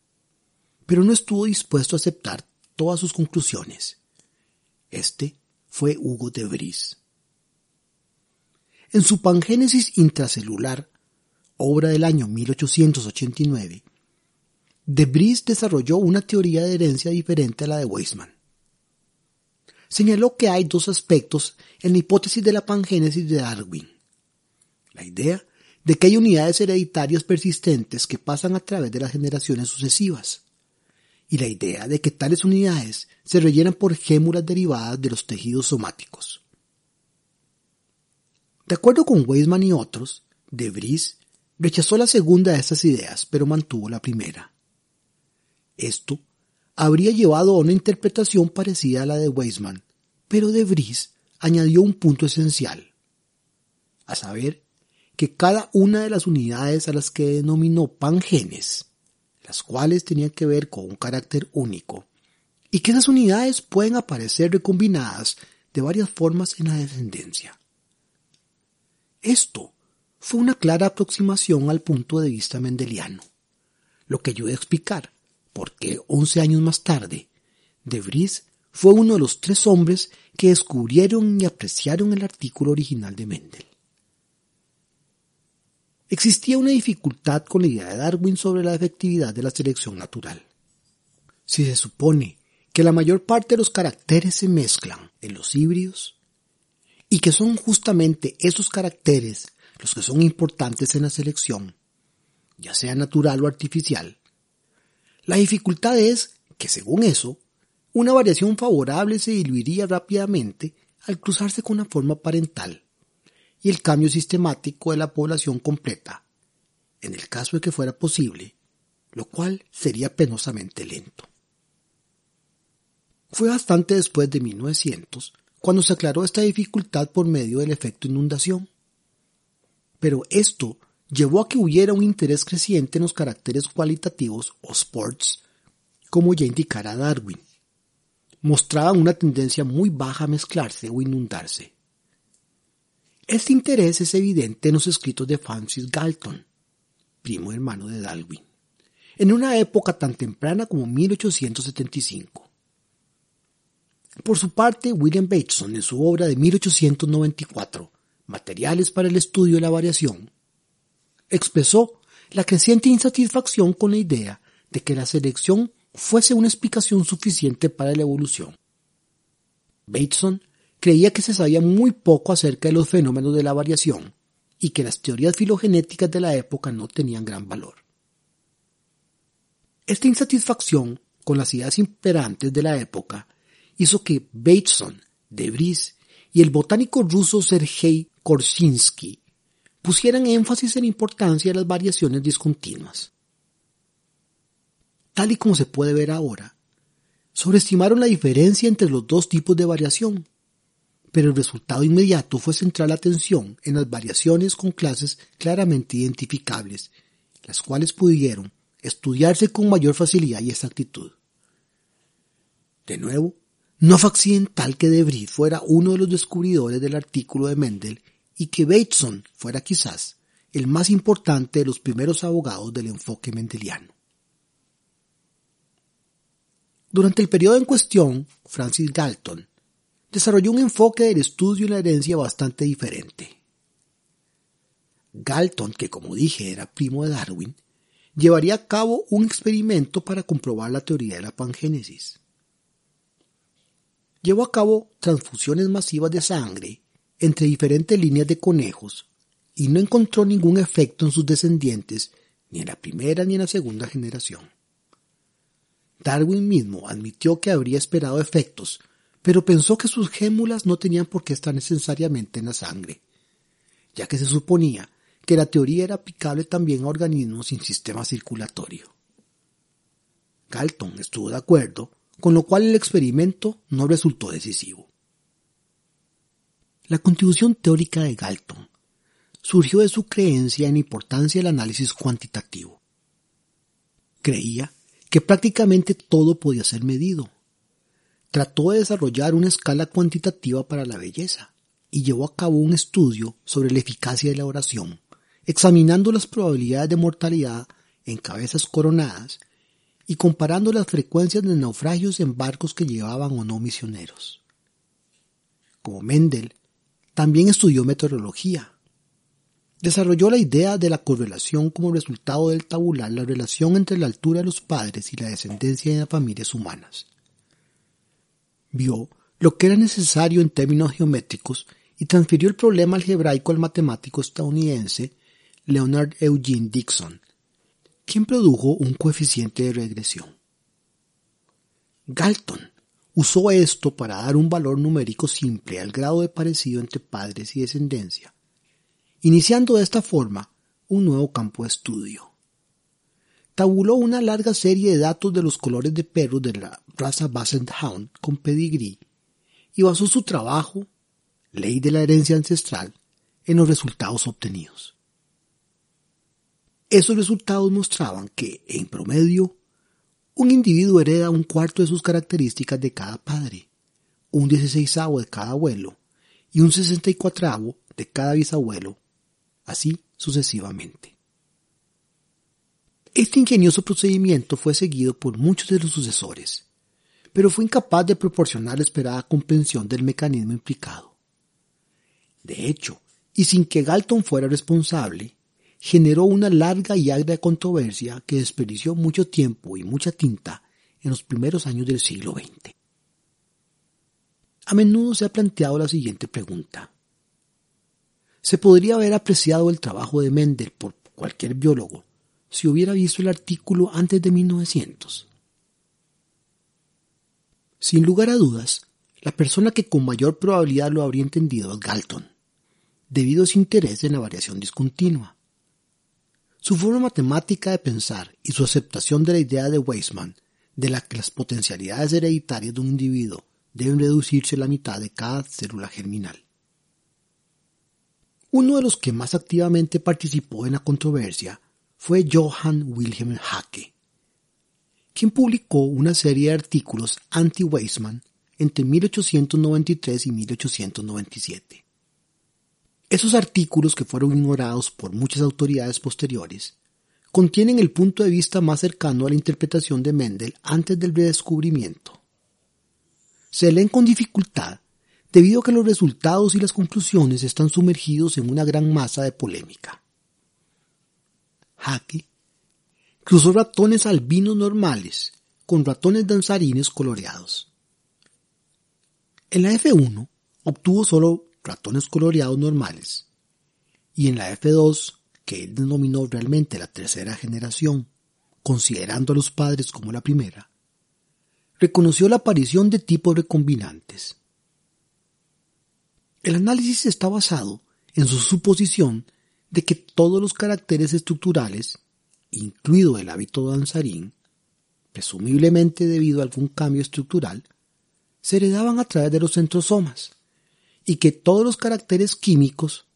pero no estuvo dispuesto a aceptar todas sus conclusiones. Este fue Hugo de Vries. En su Pangénesis intracelular, obra del año 1889, de Vries desarrolló una teoría de herencia diferente a la de Weismann. Señaló que hay dos aspectos en la hipótesis de la pangénesis de Darwin la idea de que hay unidades hereditarias persistentes que pasan a través de las generaciones sucesivas, y la idea de que tales unidades se rellenan por gémulas derivadas de los tejidos somáticos. De acuerdo con Weismann y otros, De Vries rechazó la segunda de estas ideas, pero mantuvo la primera. Esto habría llevado a una interpretación parecida a la de Weismann, pero De Vries añadió un punto esencial, a saber, que cada una de las unidades a las que denominó pangenes, las cuales tenían que ver con un carácter único, y que esas unidades pueden aparecer recombinadas de varias formas en la descendencia. Esto fue una clara aproximación al punto de vista mendeliano, lo que ayuda a explicar por qué once años más tarde, De Vries fue uno de los tres hombres que descubrieron y apreciaron el artículo original de Mendel. Existía una dificultad con la idea de Darwin sobre la efectividad de la selección natural. Si se supone que la mayor parte de los caracteres se mezclan en los híbridos, y que son justamente esos caracteres los que son importantes en la selección, ya sea natural o artificial, la dificultad es que, según eso, una variación favorable se diluiría rápidamente al cruzarse con una forma parental y el cambio sistemático de la población completa, en el caso de que fuera posible, lo cual sería penosamente lento. Fue bastante después de 1900 cuando se aclaró esta dificultad por medio del efecto inundación. Pero esto llevó a que hubiera un interés creciente en los caracteres cualitativos o sports, como ya indicara Darwin. Mostraban una tendencia muy baja a mezclarse o inundarse. Este interés es evidente en los escritos de Francis Galton, primo hermano de Darwin, en una época tan temprana como 1875. Por su parte, William Bateson, en su obra de 1894, Materiales para el estudio de la variación, expresó la creciente insatisfacción con la idea de que la selección fuese una explicación suficiente para la evolución. Bateson creía que se sabía muy poco acerca de los fenómenos de la variación y que las teorías filogenéticas de la época no tenían gran valor. Esta insatisfacción con las ideas imperantes de la época hizo que Bateson, De Vries y el botánico ruso Sergei Korsinski pusieran énfasis en la importancia de las variaciones discontinuas. Tal y como se puede ver ahora, sobreestimaron la diferencia entre los dos tipos de variación, pero el resultado inmediato fue centrar la atención en las variaciones con clases claramente identificables, las cuales pudieron estudiarse con mayor facilidad y exactitud. De nuevo, no fue accidental que De Vries fuera uno de los descubridores del artículo de Mendel y que Bateson fuera quizás el más importante de los primeros abogados del enfoque mendeliano. Durante el periodo en cuestión, Francis Galton desarrolló un enfoque del estudio y la herencia bastante diferente. Galton, que como dije era primo de Darwin, llevaría a cabo un experimento para comprobar la teoría de la pangénesis. Llevó a cabo transfusiones masivas de sangre entre diferentes líneas de conejos y no encontró ningún efecto en sus descendientes ni en la primera ni en la segunda generación. Darwin mismo admitió que habría esperado efectos, pero pensó que sus gémulas no tenían por qué estar necesariamente en la sangre, ya que se suponía que la teoría era aplicable también a organismos sin sistema circulatorio. Galton estuvo de acuerdo, con lo cual el experimento no resultó decisivo. La contribución teórica de Galton surgió de su creencia en la importancia del análisis cuantitativo. Creía que prácticamente todo podía ser medido. Trató de desarrollar una escala cuantitativa para la belleza y llevó a cabo un estudio sobre la eficacia de la oración, examinando las probabilidades de mortalidad en cabezas coronadas y comparando las frecuencias de naufragios en barcos que llevaban o no misioneros. Como Mendel, también estudió meteorología. Desarrolló la idea de la correlación como resultado del tabular la relación entre la altura de los padres y la descendencia de las familias humanas. Vio lo que era necesario en términos geométricos y transfirió el problema algebraico al matemático estadounidense Leonard Eugene Dixon, quien produjo un coeficiente de regresión. Galton usó esto para dar un valor numérico simple al grado de parecido entre padres y descendencia, iniciando de esta forma un nuevo campo de estudio. Tabuló una larga serie de datos de los colores de perros de la raza Basset Hound con pedigree y basó su trabajo, ley de la herencia ancestral, en los resultados obtenidos. Esos resultados mostraban que, en promedio, un individuo hereda un cuarto de sus características de cada padre, un dieciséisavo de cada abuelo y un sesenta y cuatravo de cada bisabuelo, así sucesivamente. Este ingenioso procedimiento fue seguido por muchos de los sucesores, pero fue incapaz de proporcionar la esperada comprensión del mecanismo implicado. De hecho, y sin que Galton fuera responsable, generó una larga y agria controversia que desperdició mucho tiempo y mucha tinta en los primeros años del siglo XX. A menudo se ha planteado la siguiente pregunta. ¿Se podría haber apreciado el trabajo de Mendel por cualquier biólogo si hubiera visto el artículo antes de 1900? Sin lugar a dudas, la persona que con mayor probabilidad lo habría entendido es Galton, debido a su interés en la variación discontinua. Su forma matemática de pensar y su aceptación de la idea de Weismann de la que las potencialidades hereditarias de un individuo deben reducirse a la mitad de cada célula germinal. Uno de los que más activamente participó en la controversia fue Johann Wilhelm Hacke, quien publicó una serie de artículos anti-Weizmann entre 1893 y 1897. Esos artículos, que fueron ignorados por muchas autoridades posteriores, contienen el punto de vista más cercano a la interpretación de Mendel antes del redescubrimiento. Se leen con dificultad debido a que los resultados y las conclusiones están sumergidos en una gran masa de polémica. Hacke cruzó ratones albinos normales con ratones danzarines coloreados. En la F1 obtuvo solo ratones coloreados normales y en la F2, que él denominó realmente la tercera generación, considerando a los padres como la primera, reconoció la aparición de tipos recombinantes. El análisis está basado en su suposición de que todos los caracteres estructurales, incluido el hábito danzarín, presumiblemente debido a algún cambio estructural, se heredaban a través de los centrosomas y que todos los caracteres químicos,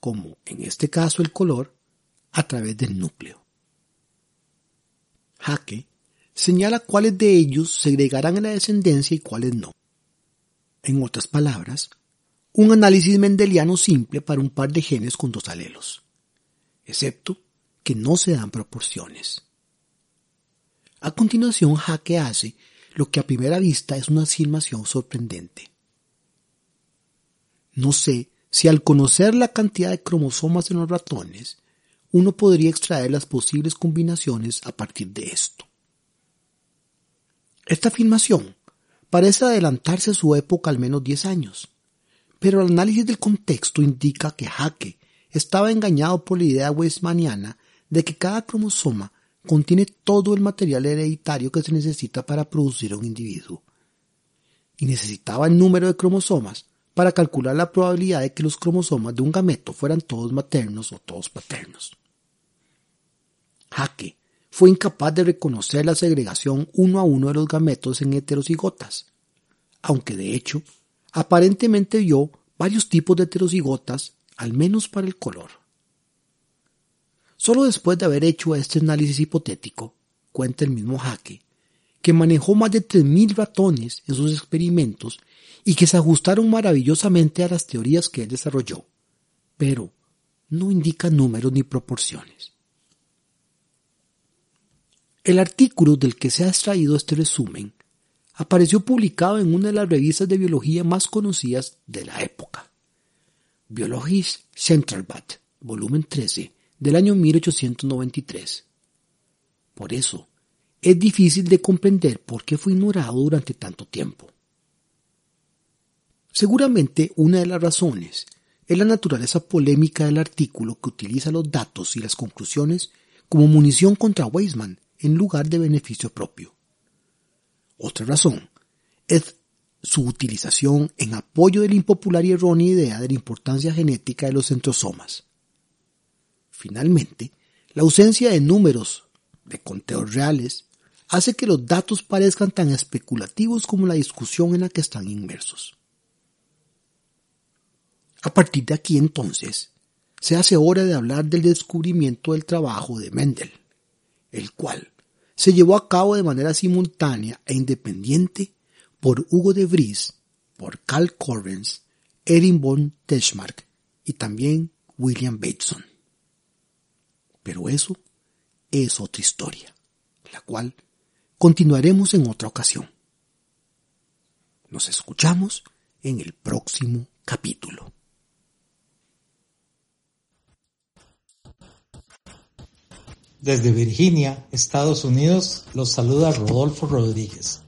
como en este caso el color, a través del núcleo. Hacke señala cuáles de ellos se agregarán a la descendencia y cuáles no. En otras palabras, un análisis mendeliano simple para un par de genes con dos alelos, excepto que no se dan proporciones. A continuación, Hacke hace lo que a primera vista es una afirmación sorprendente. No sé si al conocer la cantidad de cromosomas en los ratones, uno podría extraer las posibles combinaciones a partir de esto. Esta afirmación parece adelantarse a su época al menos 10 años, pero el análisis del contexto indica que Hacke estaba engañado por la idea weismanniana de que cada cromosoma contiene todo el material hereditario que se necesita para producir un individuo. Y necesitaba el número de cromosomas para calcular la probabilidad de que los cromosomas de un gameto fueran todos maternos o todos paternos. Hacke fue incapaz de reconocer la segregación uno a uno de los gametos en heterocigotas, aunque de hecho aparentemente vio varios tipos de heterocigotas, al menos para el color. Solo después de haber hecho este análisis hipotético, cuenta el mismo Hacke, que manejó más de 3.000 ratones en sus experimentos y que se ajustaron maravillosamente a las teorías que él desarrolló, pero no indica números ni proporciones. El artículo del que se ha extraído este resumen apareció publicado en una de las revistas de biología más conocidas de la época, Biologische Centralblatt, volumen 13, del año 1893. Por eso, es difícil de comprender por qué fue ignorado durante tanto tiempo. Seguramente una de las razones es la naturaleza polémica del artículo que utiliza los datos y las conclusiones como munición contra Weismann en lugar de beneficio propio. Otra razón es su utilización en apoyo de la impopular y errónea idea de la importancia genética de los centrosomas. Finalmente, la ausencia de números de conteos reales hace que los datos parezcan tan especulativos como la discusión en la que están inmersos. A partir de aquí entonces, se hace hora de hablar del descubrimiento del trabajo de Mendel, el cual se llevó a cabo de manera simultánea e independiente por Hugo de Vries, por Carl Correns, Erin von Teschmark y también William Bateson. Pero eso es otra historia, la cual continuaremos en otra ocasión. Nos escuchamos en el próximo capítulo. Desde Virginia, Estados Unidos, los saluda Rodolfo Rodríguez,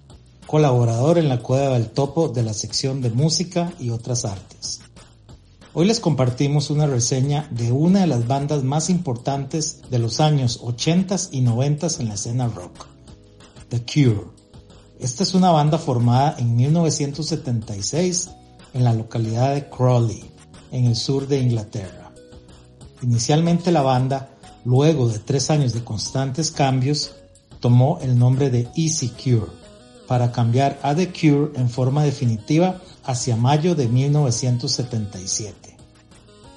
colaborador en la Cueva del Topo de la sección de música y otras artes. Hoy les compartimos una reseña de una de las bandas más importantes de los años 80 y 90 en la escena rock, The Cure. Esta es una banda formada en 1976 en la localidad de Crawley, en el sur de Inglaterra. Inicialmente la banda luego de tres años de constantes cambios, tomó el nombre de Easy Cure, para cambiar a The Cure en forma definitiva hacia mayo de 1977.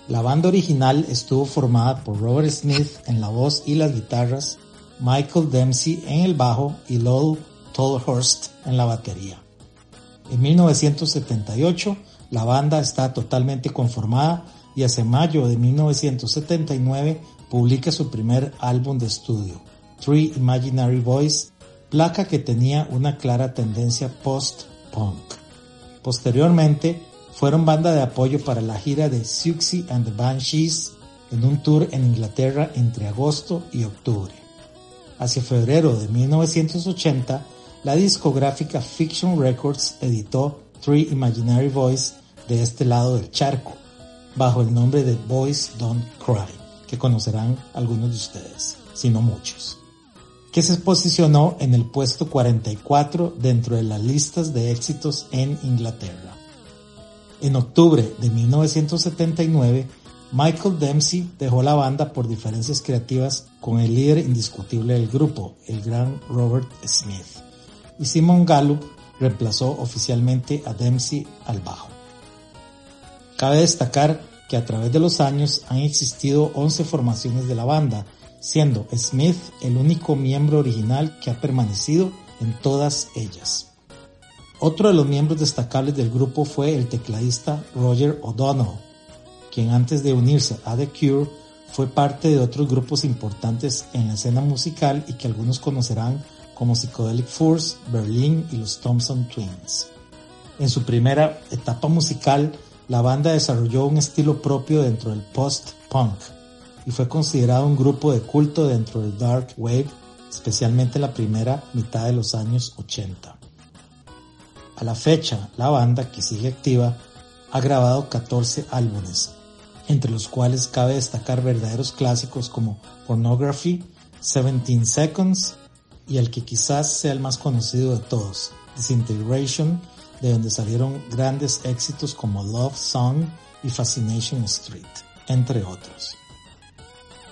La banda original estuvo formada por Robert Smith en la voz y las guitarras, Michael Dempsey en el bajo y Lowell Tolhurst en la batería. En 1978 la banda está totalmente conformada y hace mayo de 1979 publica su primer álbum de estudio, Three Imaginary Boys, placa que tenía una clara tendencia post-punk. Posteriormente, fueron banda de apoyo para la gira de Siouxsie and the Banshees en un tour en Inglaterra entre agosto y octubre. Hacia febrero de 1980, la discográfica Fiction Records editó Three Imaginary Boys de este lado del charco, bajo el nombre de Boys Don't Cry, que conocerán algunos de ustedes, si no muchos, que se posicionó en el puesto 44 dentro de las listas de éxitos en Inglaterra. En octubre de 1979, Michael Dempsey dejó la banda por diferencias creativas con el líder indiscutible del grupo, el gran Robert Smith, y Simon Gallup reemplazó oficialmente a Dempsey al bajo. Cabe destacar que a través de los años han existido 11 formaciones de la banda, siendo Smith el único miembro original que ha permanecido en todas ellas. Otro de los miembros destacables del grupo fue el tecladista Roger O'Donnell, quien antes de unirse a The Cure fue parte de otros grupos importantes en la escena musical y que algunos conocerán como Psychedelic Force, Berlin y los Thompson Twins. En su primera etapa musical, la banda desarrolló un estilo propio dentro del post-punk y fue considerado un grupo de culto dentro del dark wave, especialmente en la primera mitad de los años 80. A la fecha, la banda, que sigue activa, ha grabado 14 álbumes, entre los cuales cabe destacar verdaderos clásicos como Pornography, 17 Seconds y el que quizás sea el más conocido de todos, Disintegration, de donde salieron grandes éxitos como Love Song y Fascination Street, entre otros.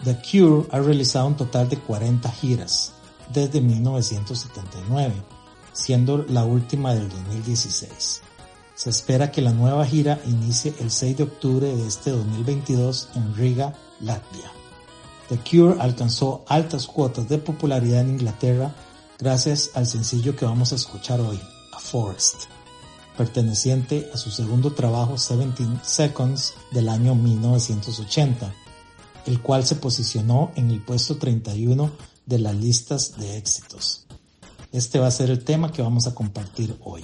The Cure ha realizado un total de 40 giras desde 1979, siendo la última del 2016. Se espera que la nueva gira inicie el 6 de octubre de este 2022 en Riga, Latvia. The Cure alcanzó altas cuotas de popularidad en Inglaterra gracias al sencillo que vamos a escuchar hoy, A Forest perteneciente a su segundo trabajo 17 Seconds del año 1980, el cual se posicionó en el puesto 31 de las listas de éxitos. Este va a ser el tema que vamos a compartir hoy.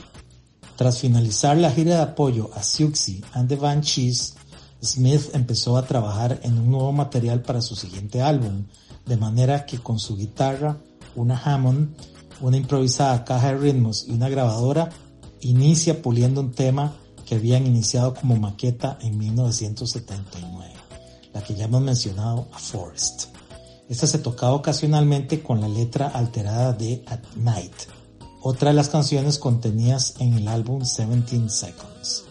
Tras finalizar la gira de apoyo a Siouxsie and the Banshees, Smith empezó a trabajar en un nuevo material para su siguiente álbum, de manera que con su guitarra, una Hammond, una improvisada caja de ritmos y una grabadora inicia puliendo un tema que habían iniciado como maqueta en 1979, la que ya hemos mencionado, A Forest. Esta se tocaba ocasionalmente con la letra alterada de At Night, otra de las canciones contenidas en el álbum 17 Seconds.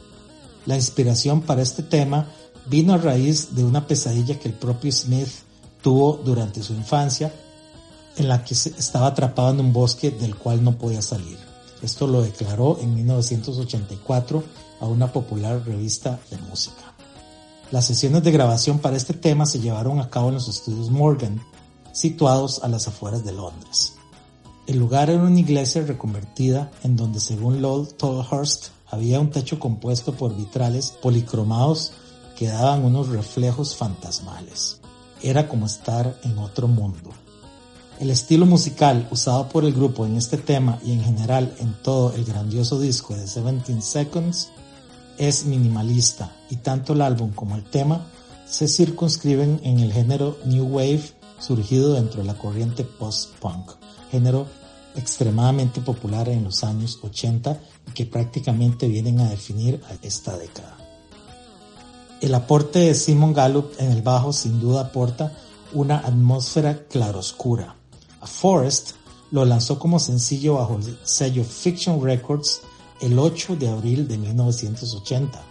La inspiración para este tema vino a raíz de una pesadilla que el propio Smith tuvo durante su infancia, en la que estaba atrapado en un bosque del cual no podía salir. Esto lo declaró en 1984 a una popular revista de música. Las sesiones de grabación para este tema se llevaron a cabo en los estudios Morgan, situados a las afueras de Londres. El lugar era una iglesia reconvertida en donde según Lowell Tolhurst había un techo compuesto por vitrales policromados que daban unos reflejos fantasmales. Era como estar en otro mundo. El estilo musical usado por el grupo en este tema y en general en todo el grandioso disco de 17 Seconds es minimalista y tanto el álbum como el tema se circunscriben en el género New Wave surgido dentro de la corriente post-punk, género extremadamente popular en los años 80 y que prácticamente vienen a definir esta década. El aporte de Simon Gallup en el bajo sin duda aporta una atmósfera claroscura, a Forest lo lanzó como sencillo bajo el sello Fiction Records el 8 de abril de 1980.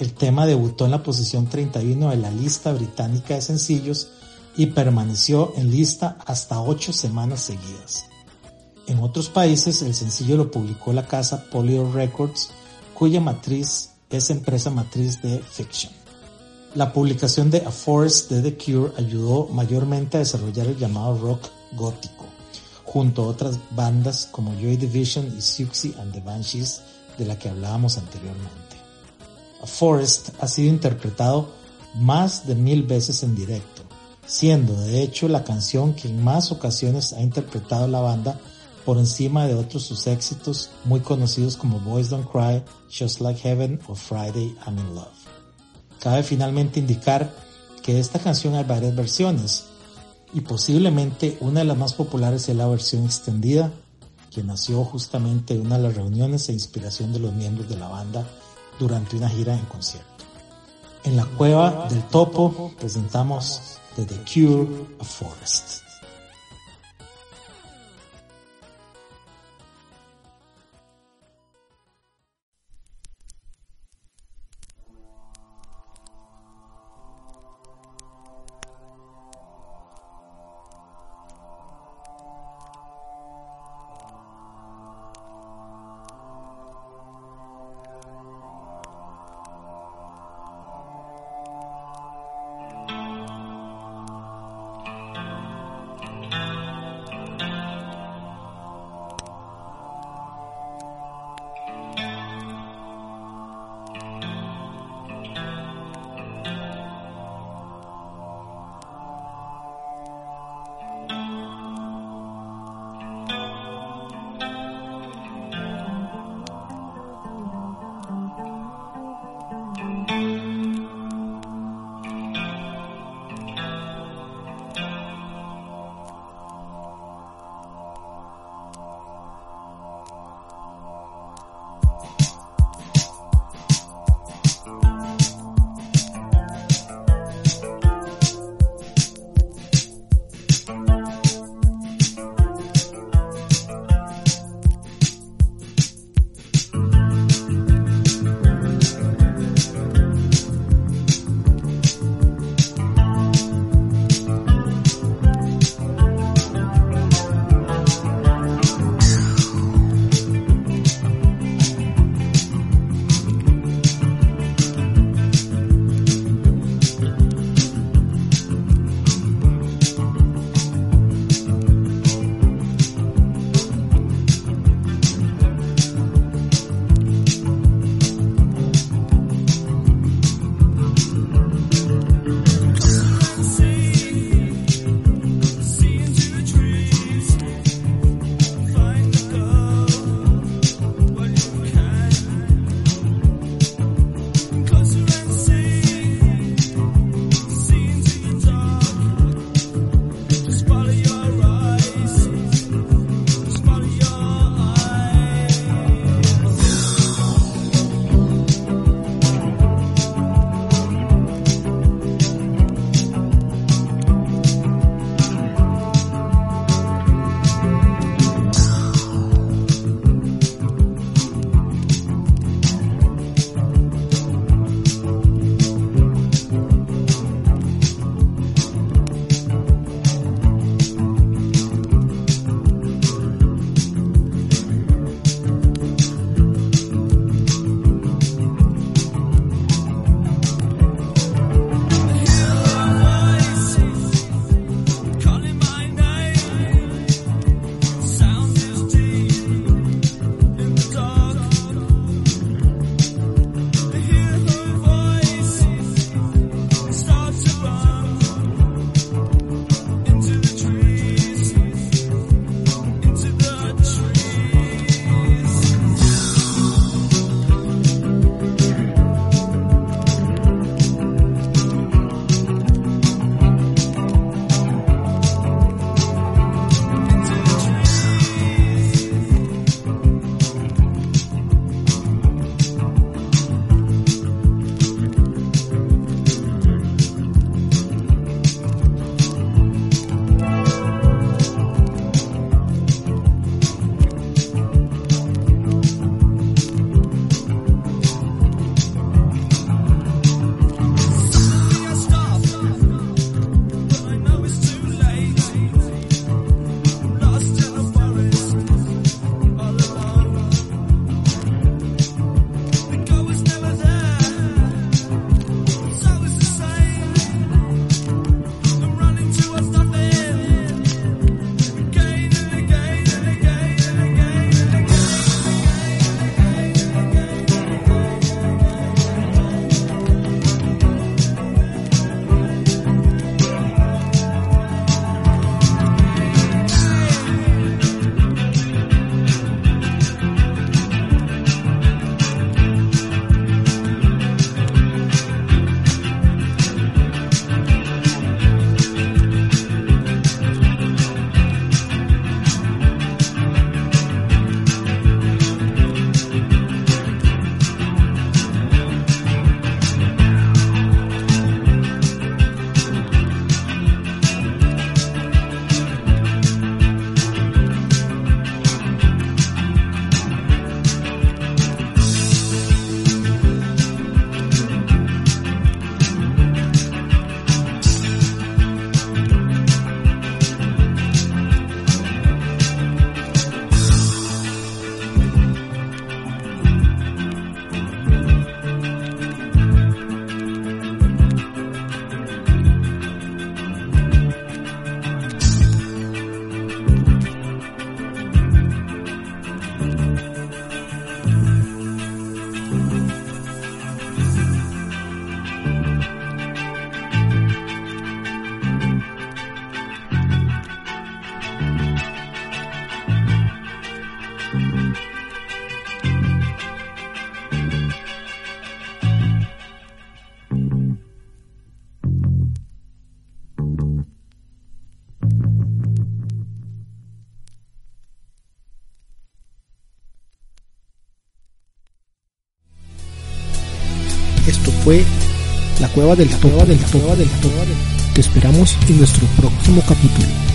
El tema debutó en la posición 31 de la lista británica de sencillos y permaneció en lista hasta 8 semanas seguidas. En otros países el sencillo lo publicó la casa Polydor Records, cuya matriz es empresa matriz de Fiction. La publicación de A Forest de The Cure ayudó mayormente a desarrollar el llamado rock gótico, junto a otras bandas como Joy Division y Siouxsie and the Banshees de la que hablábamos anteriormente. A Forest ha sido interpretado más de mil veces en directo, siendo de hecho la canción que en más ocasiones ha interpretado la banda por encima de otros sus éxitos muy conocidos como Boys Don't Cry, Just Like Heaven o Friday I'm in Love. Cabe finalmente indicar que esta canción hay varias versiones y posiblemente una de las más populares es la versión extendida que nació justamente de una de las reuniones e inspiración de los miembros de la banda durante una gira en concierto. En la cueva del topo presentamos The Cure a Forest. Cueva del Topo. Te esperamos en nuestro próximo capítulo.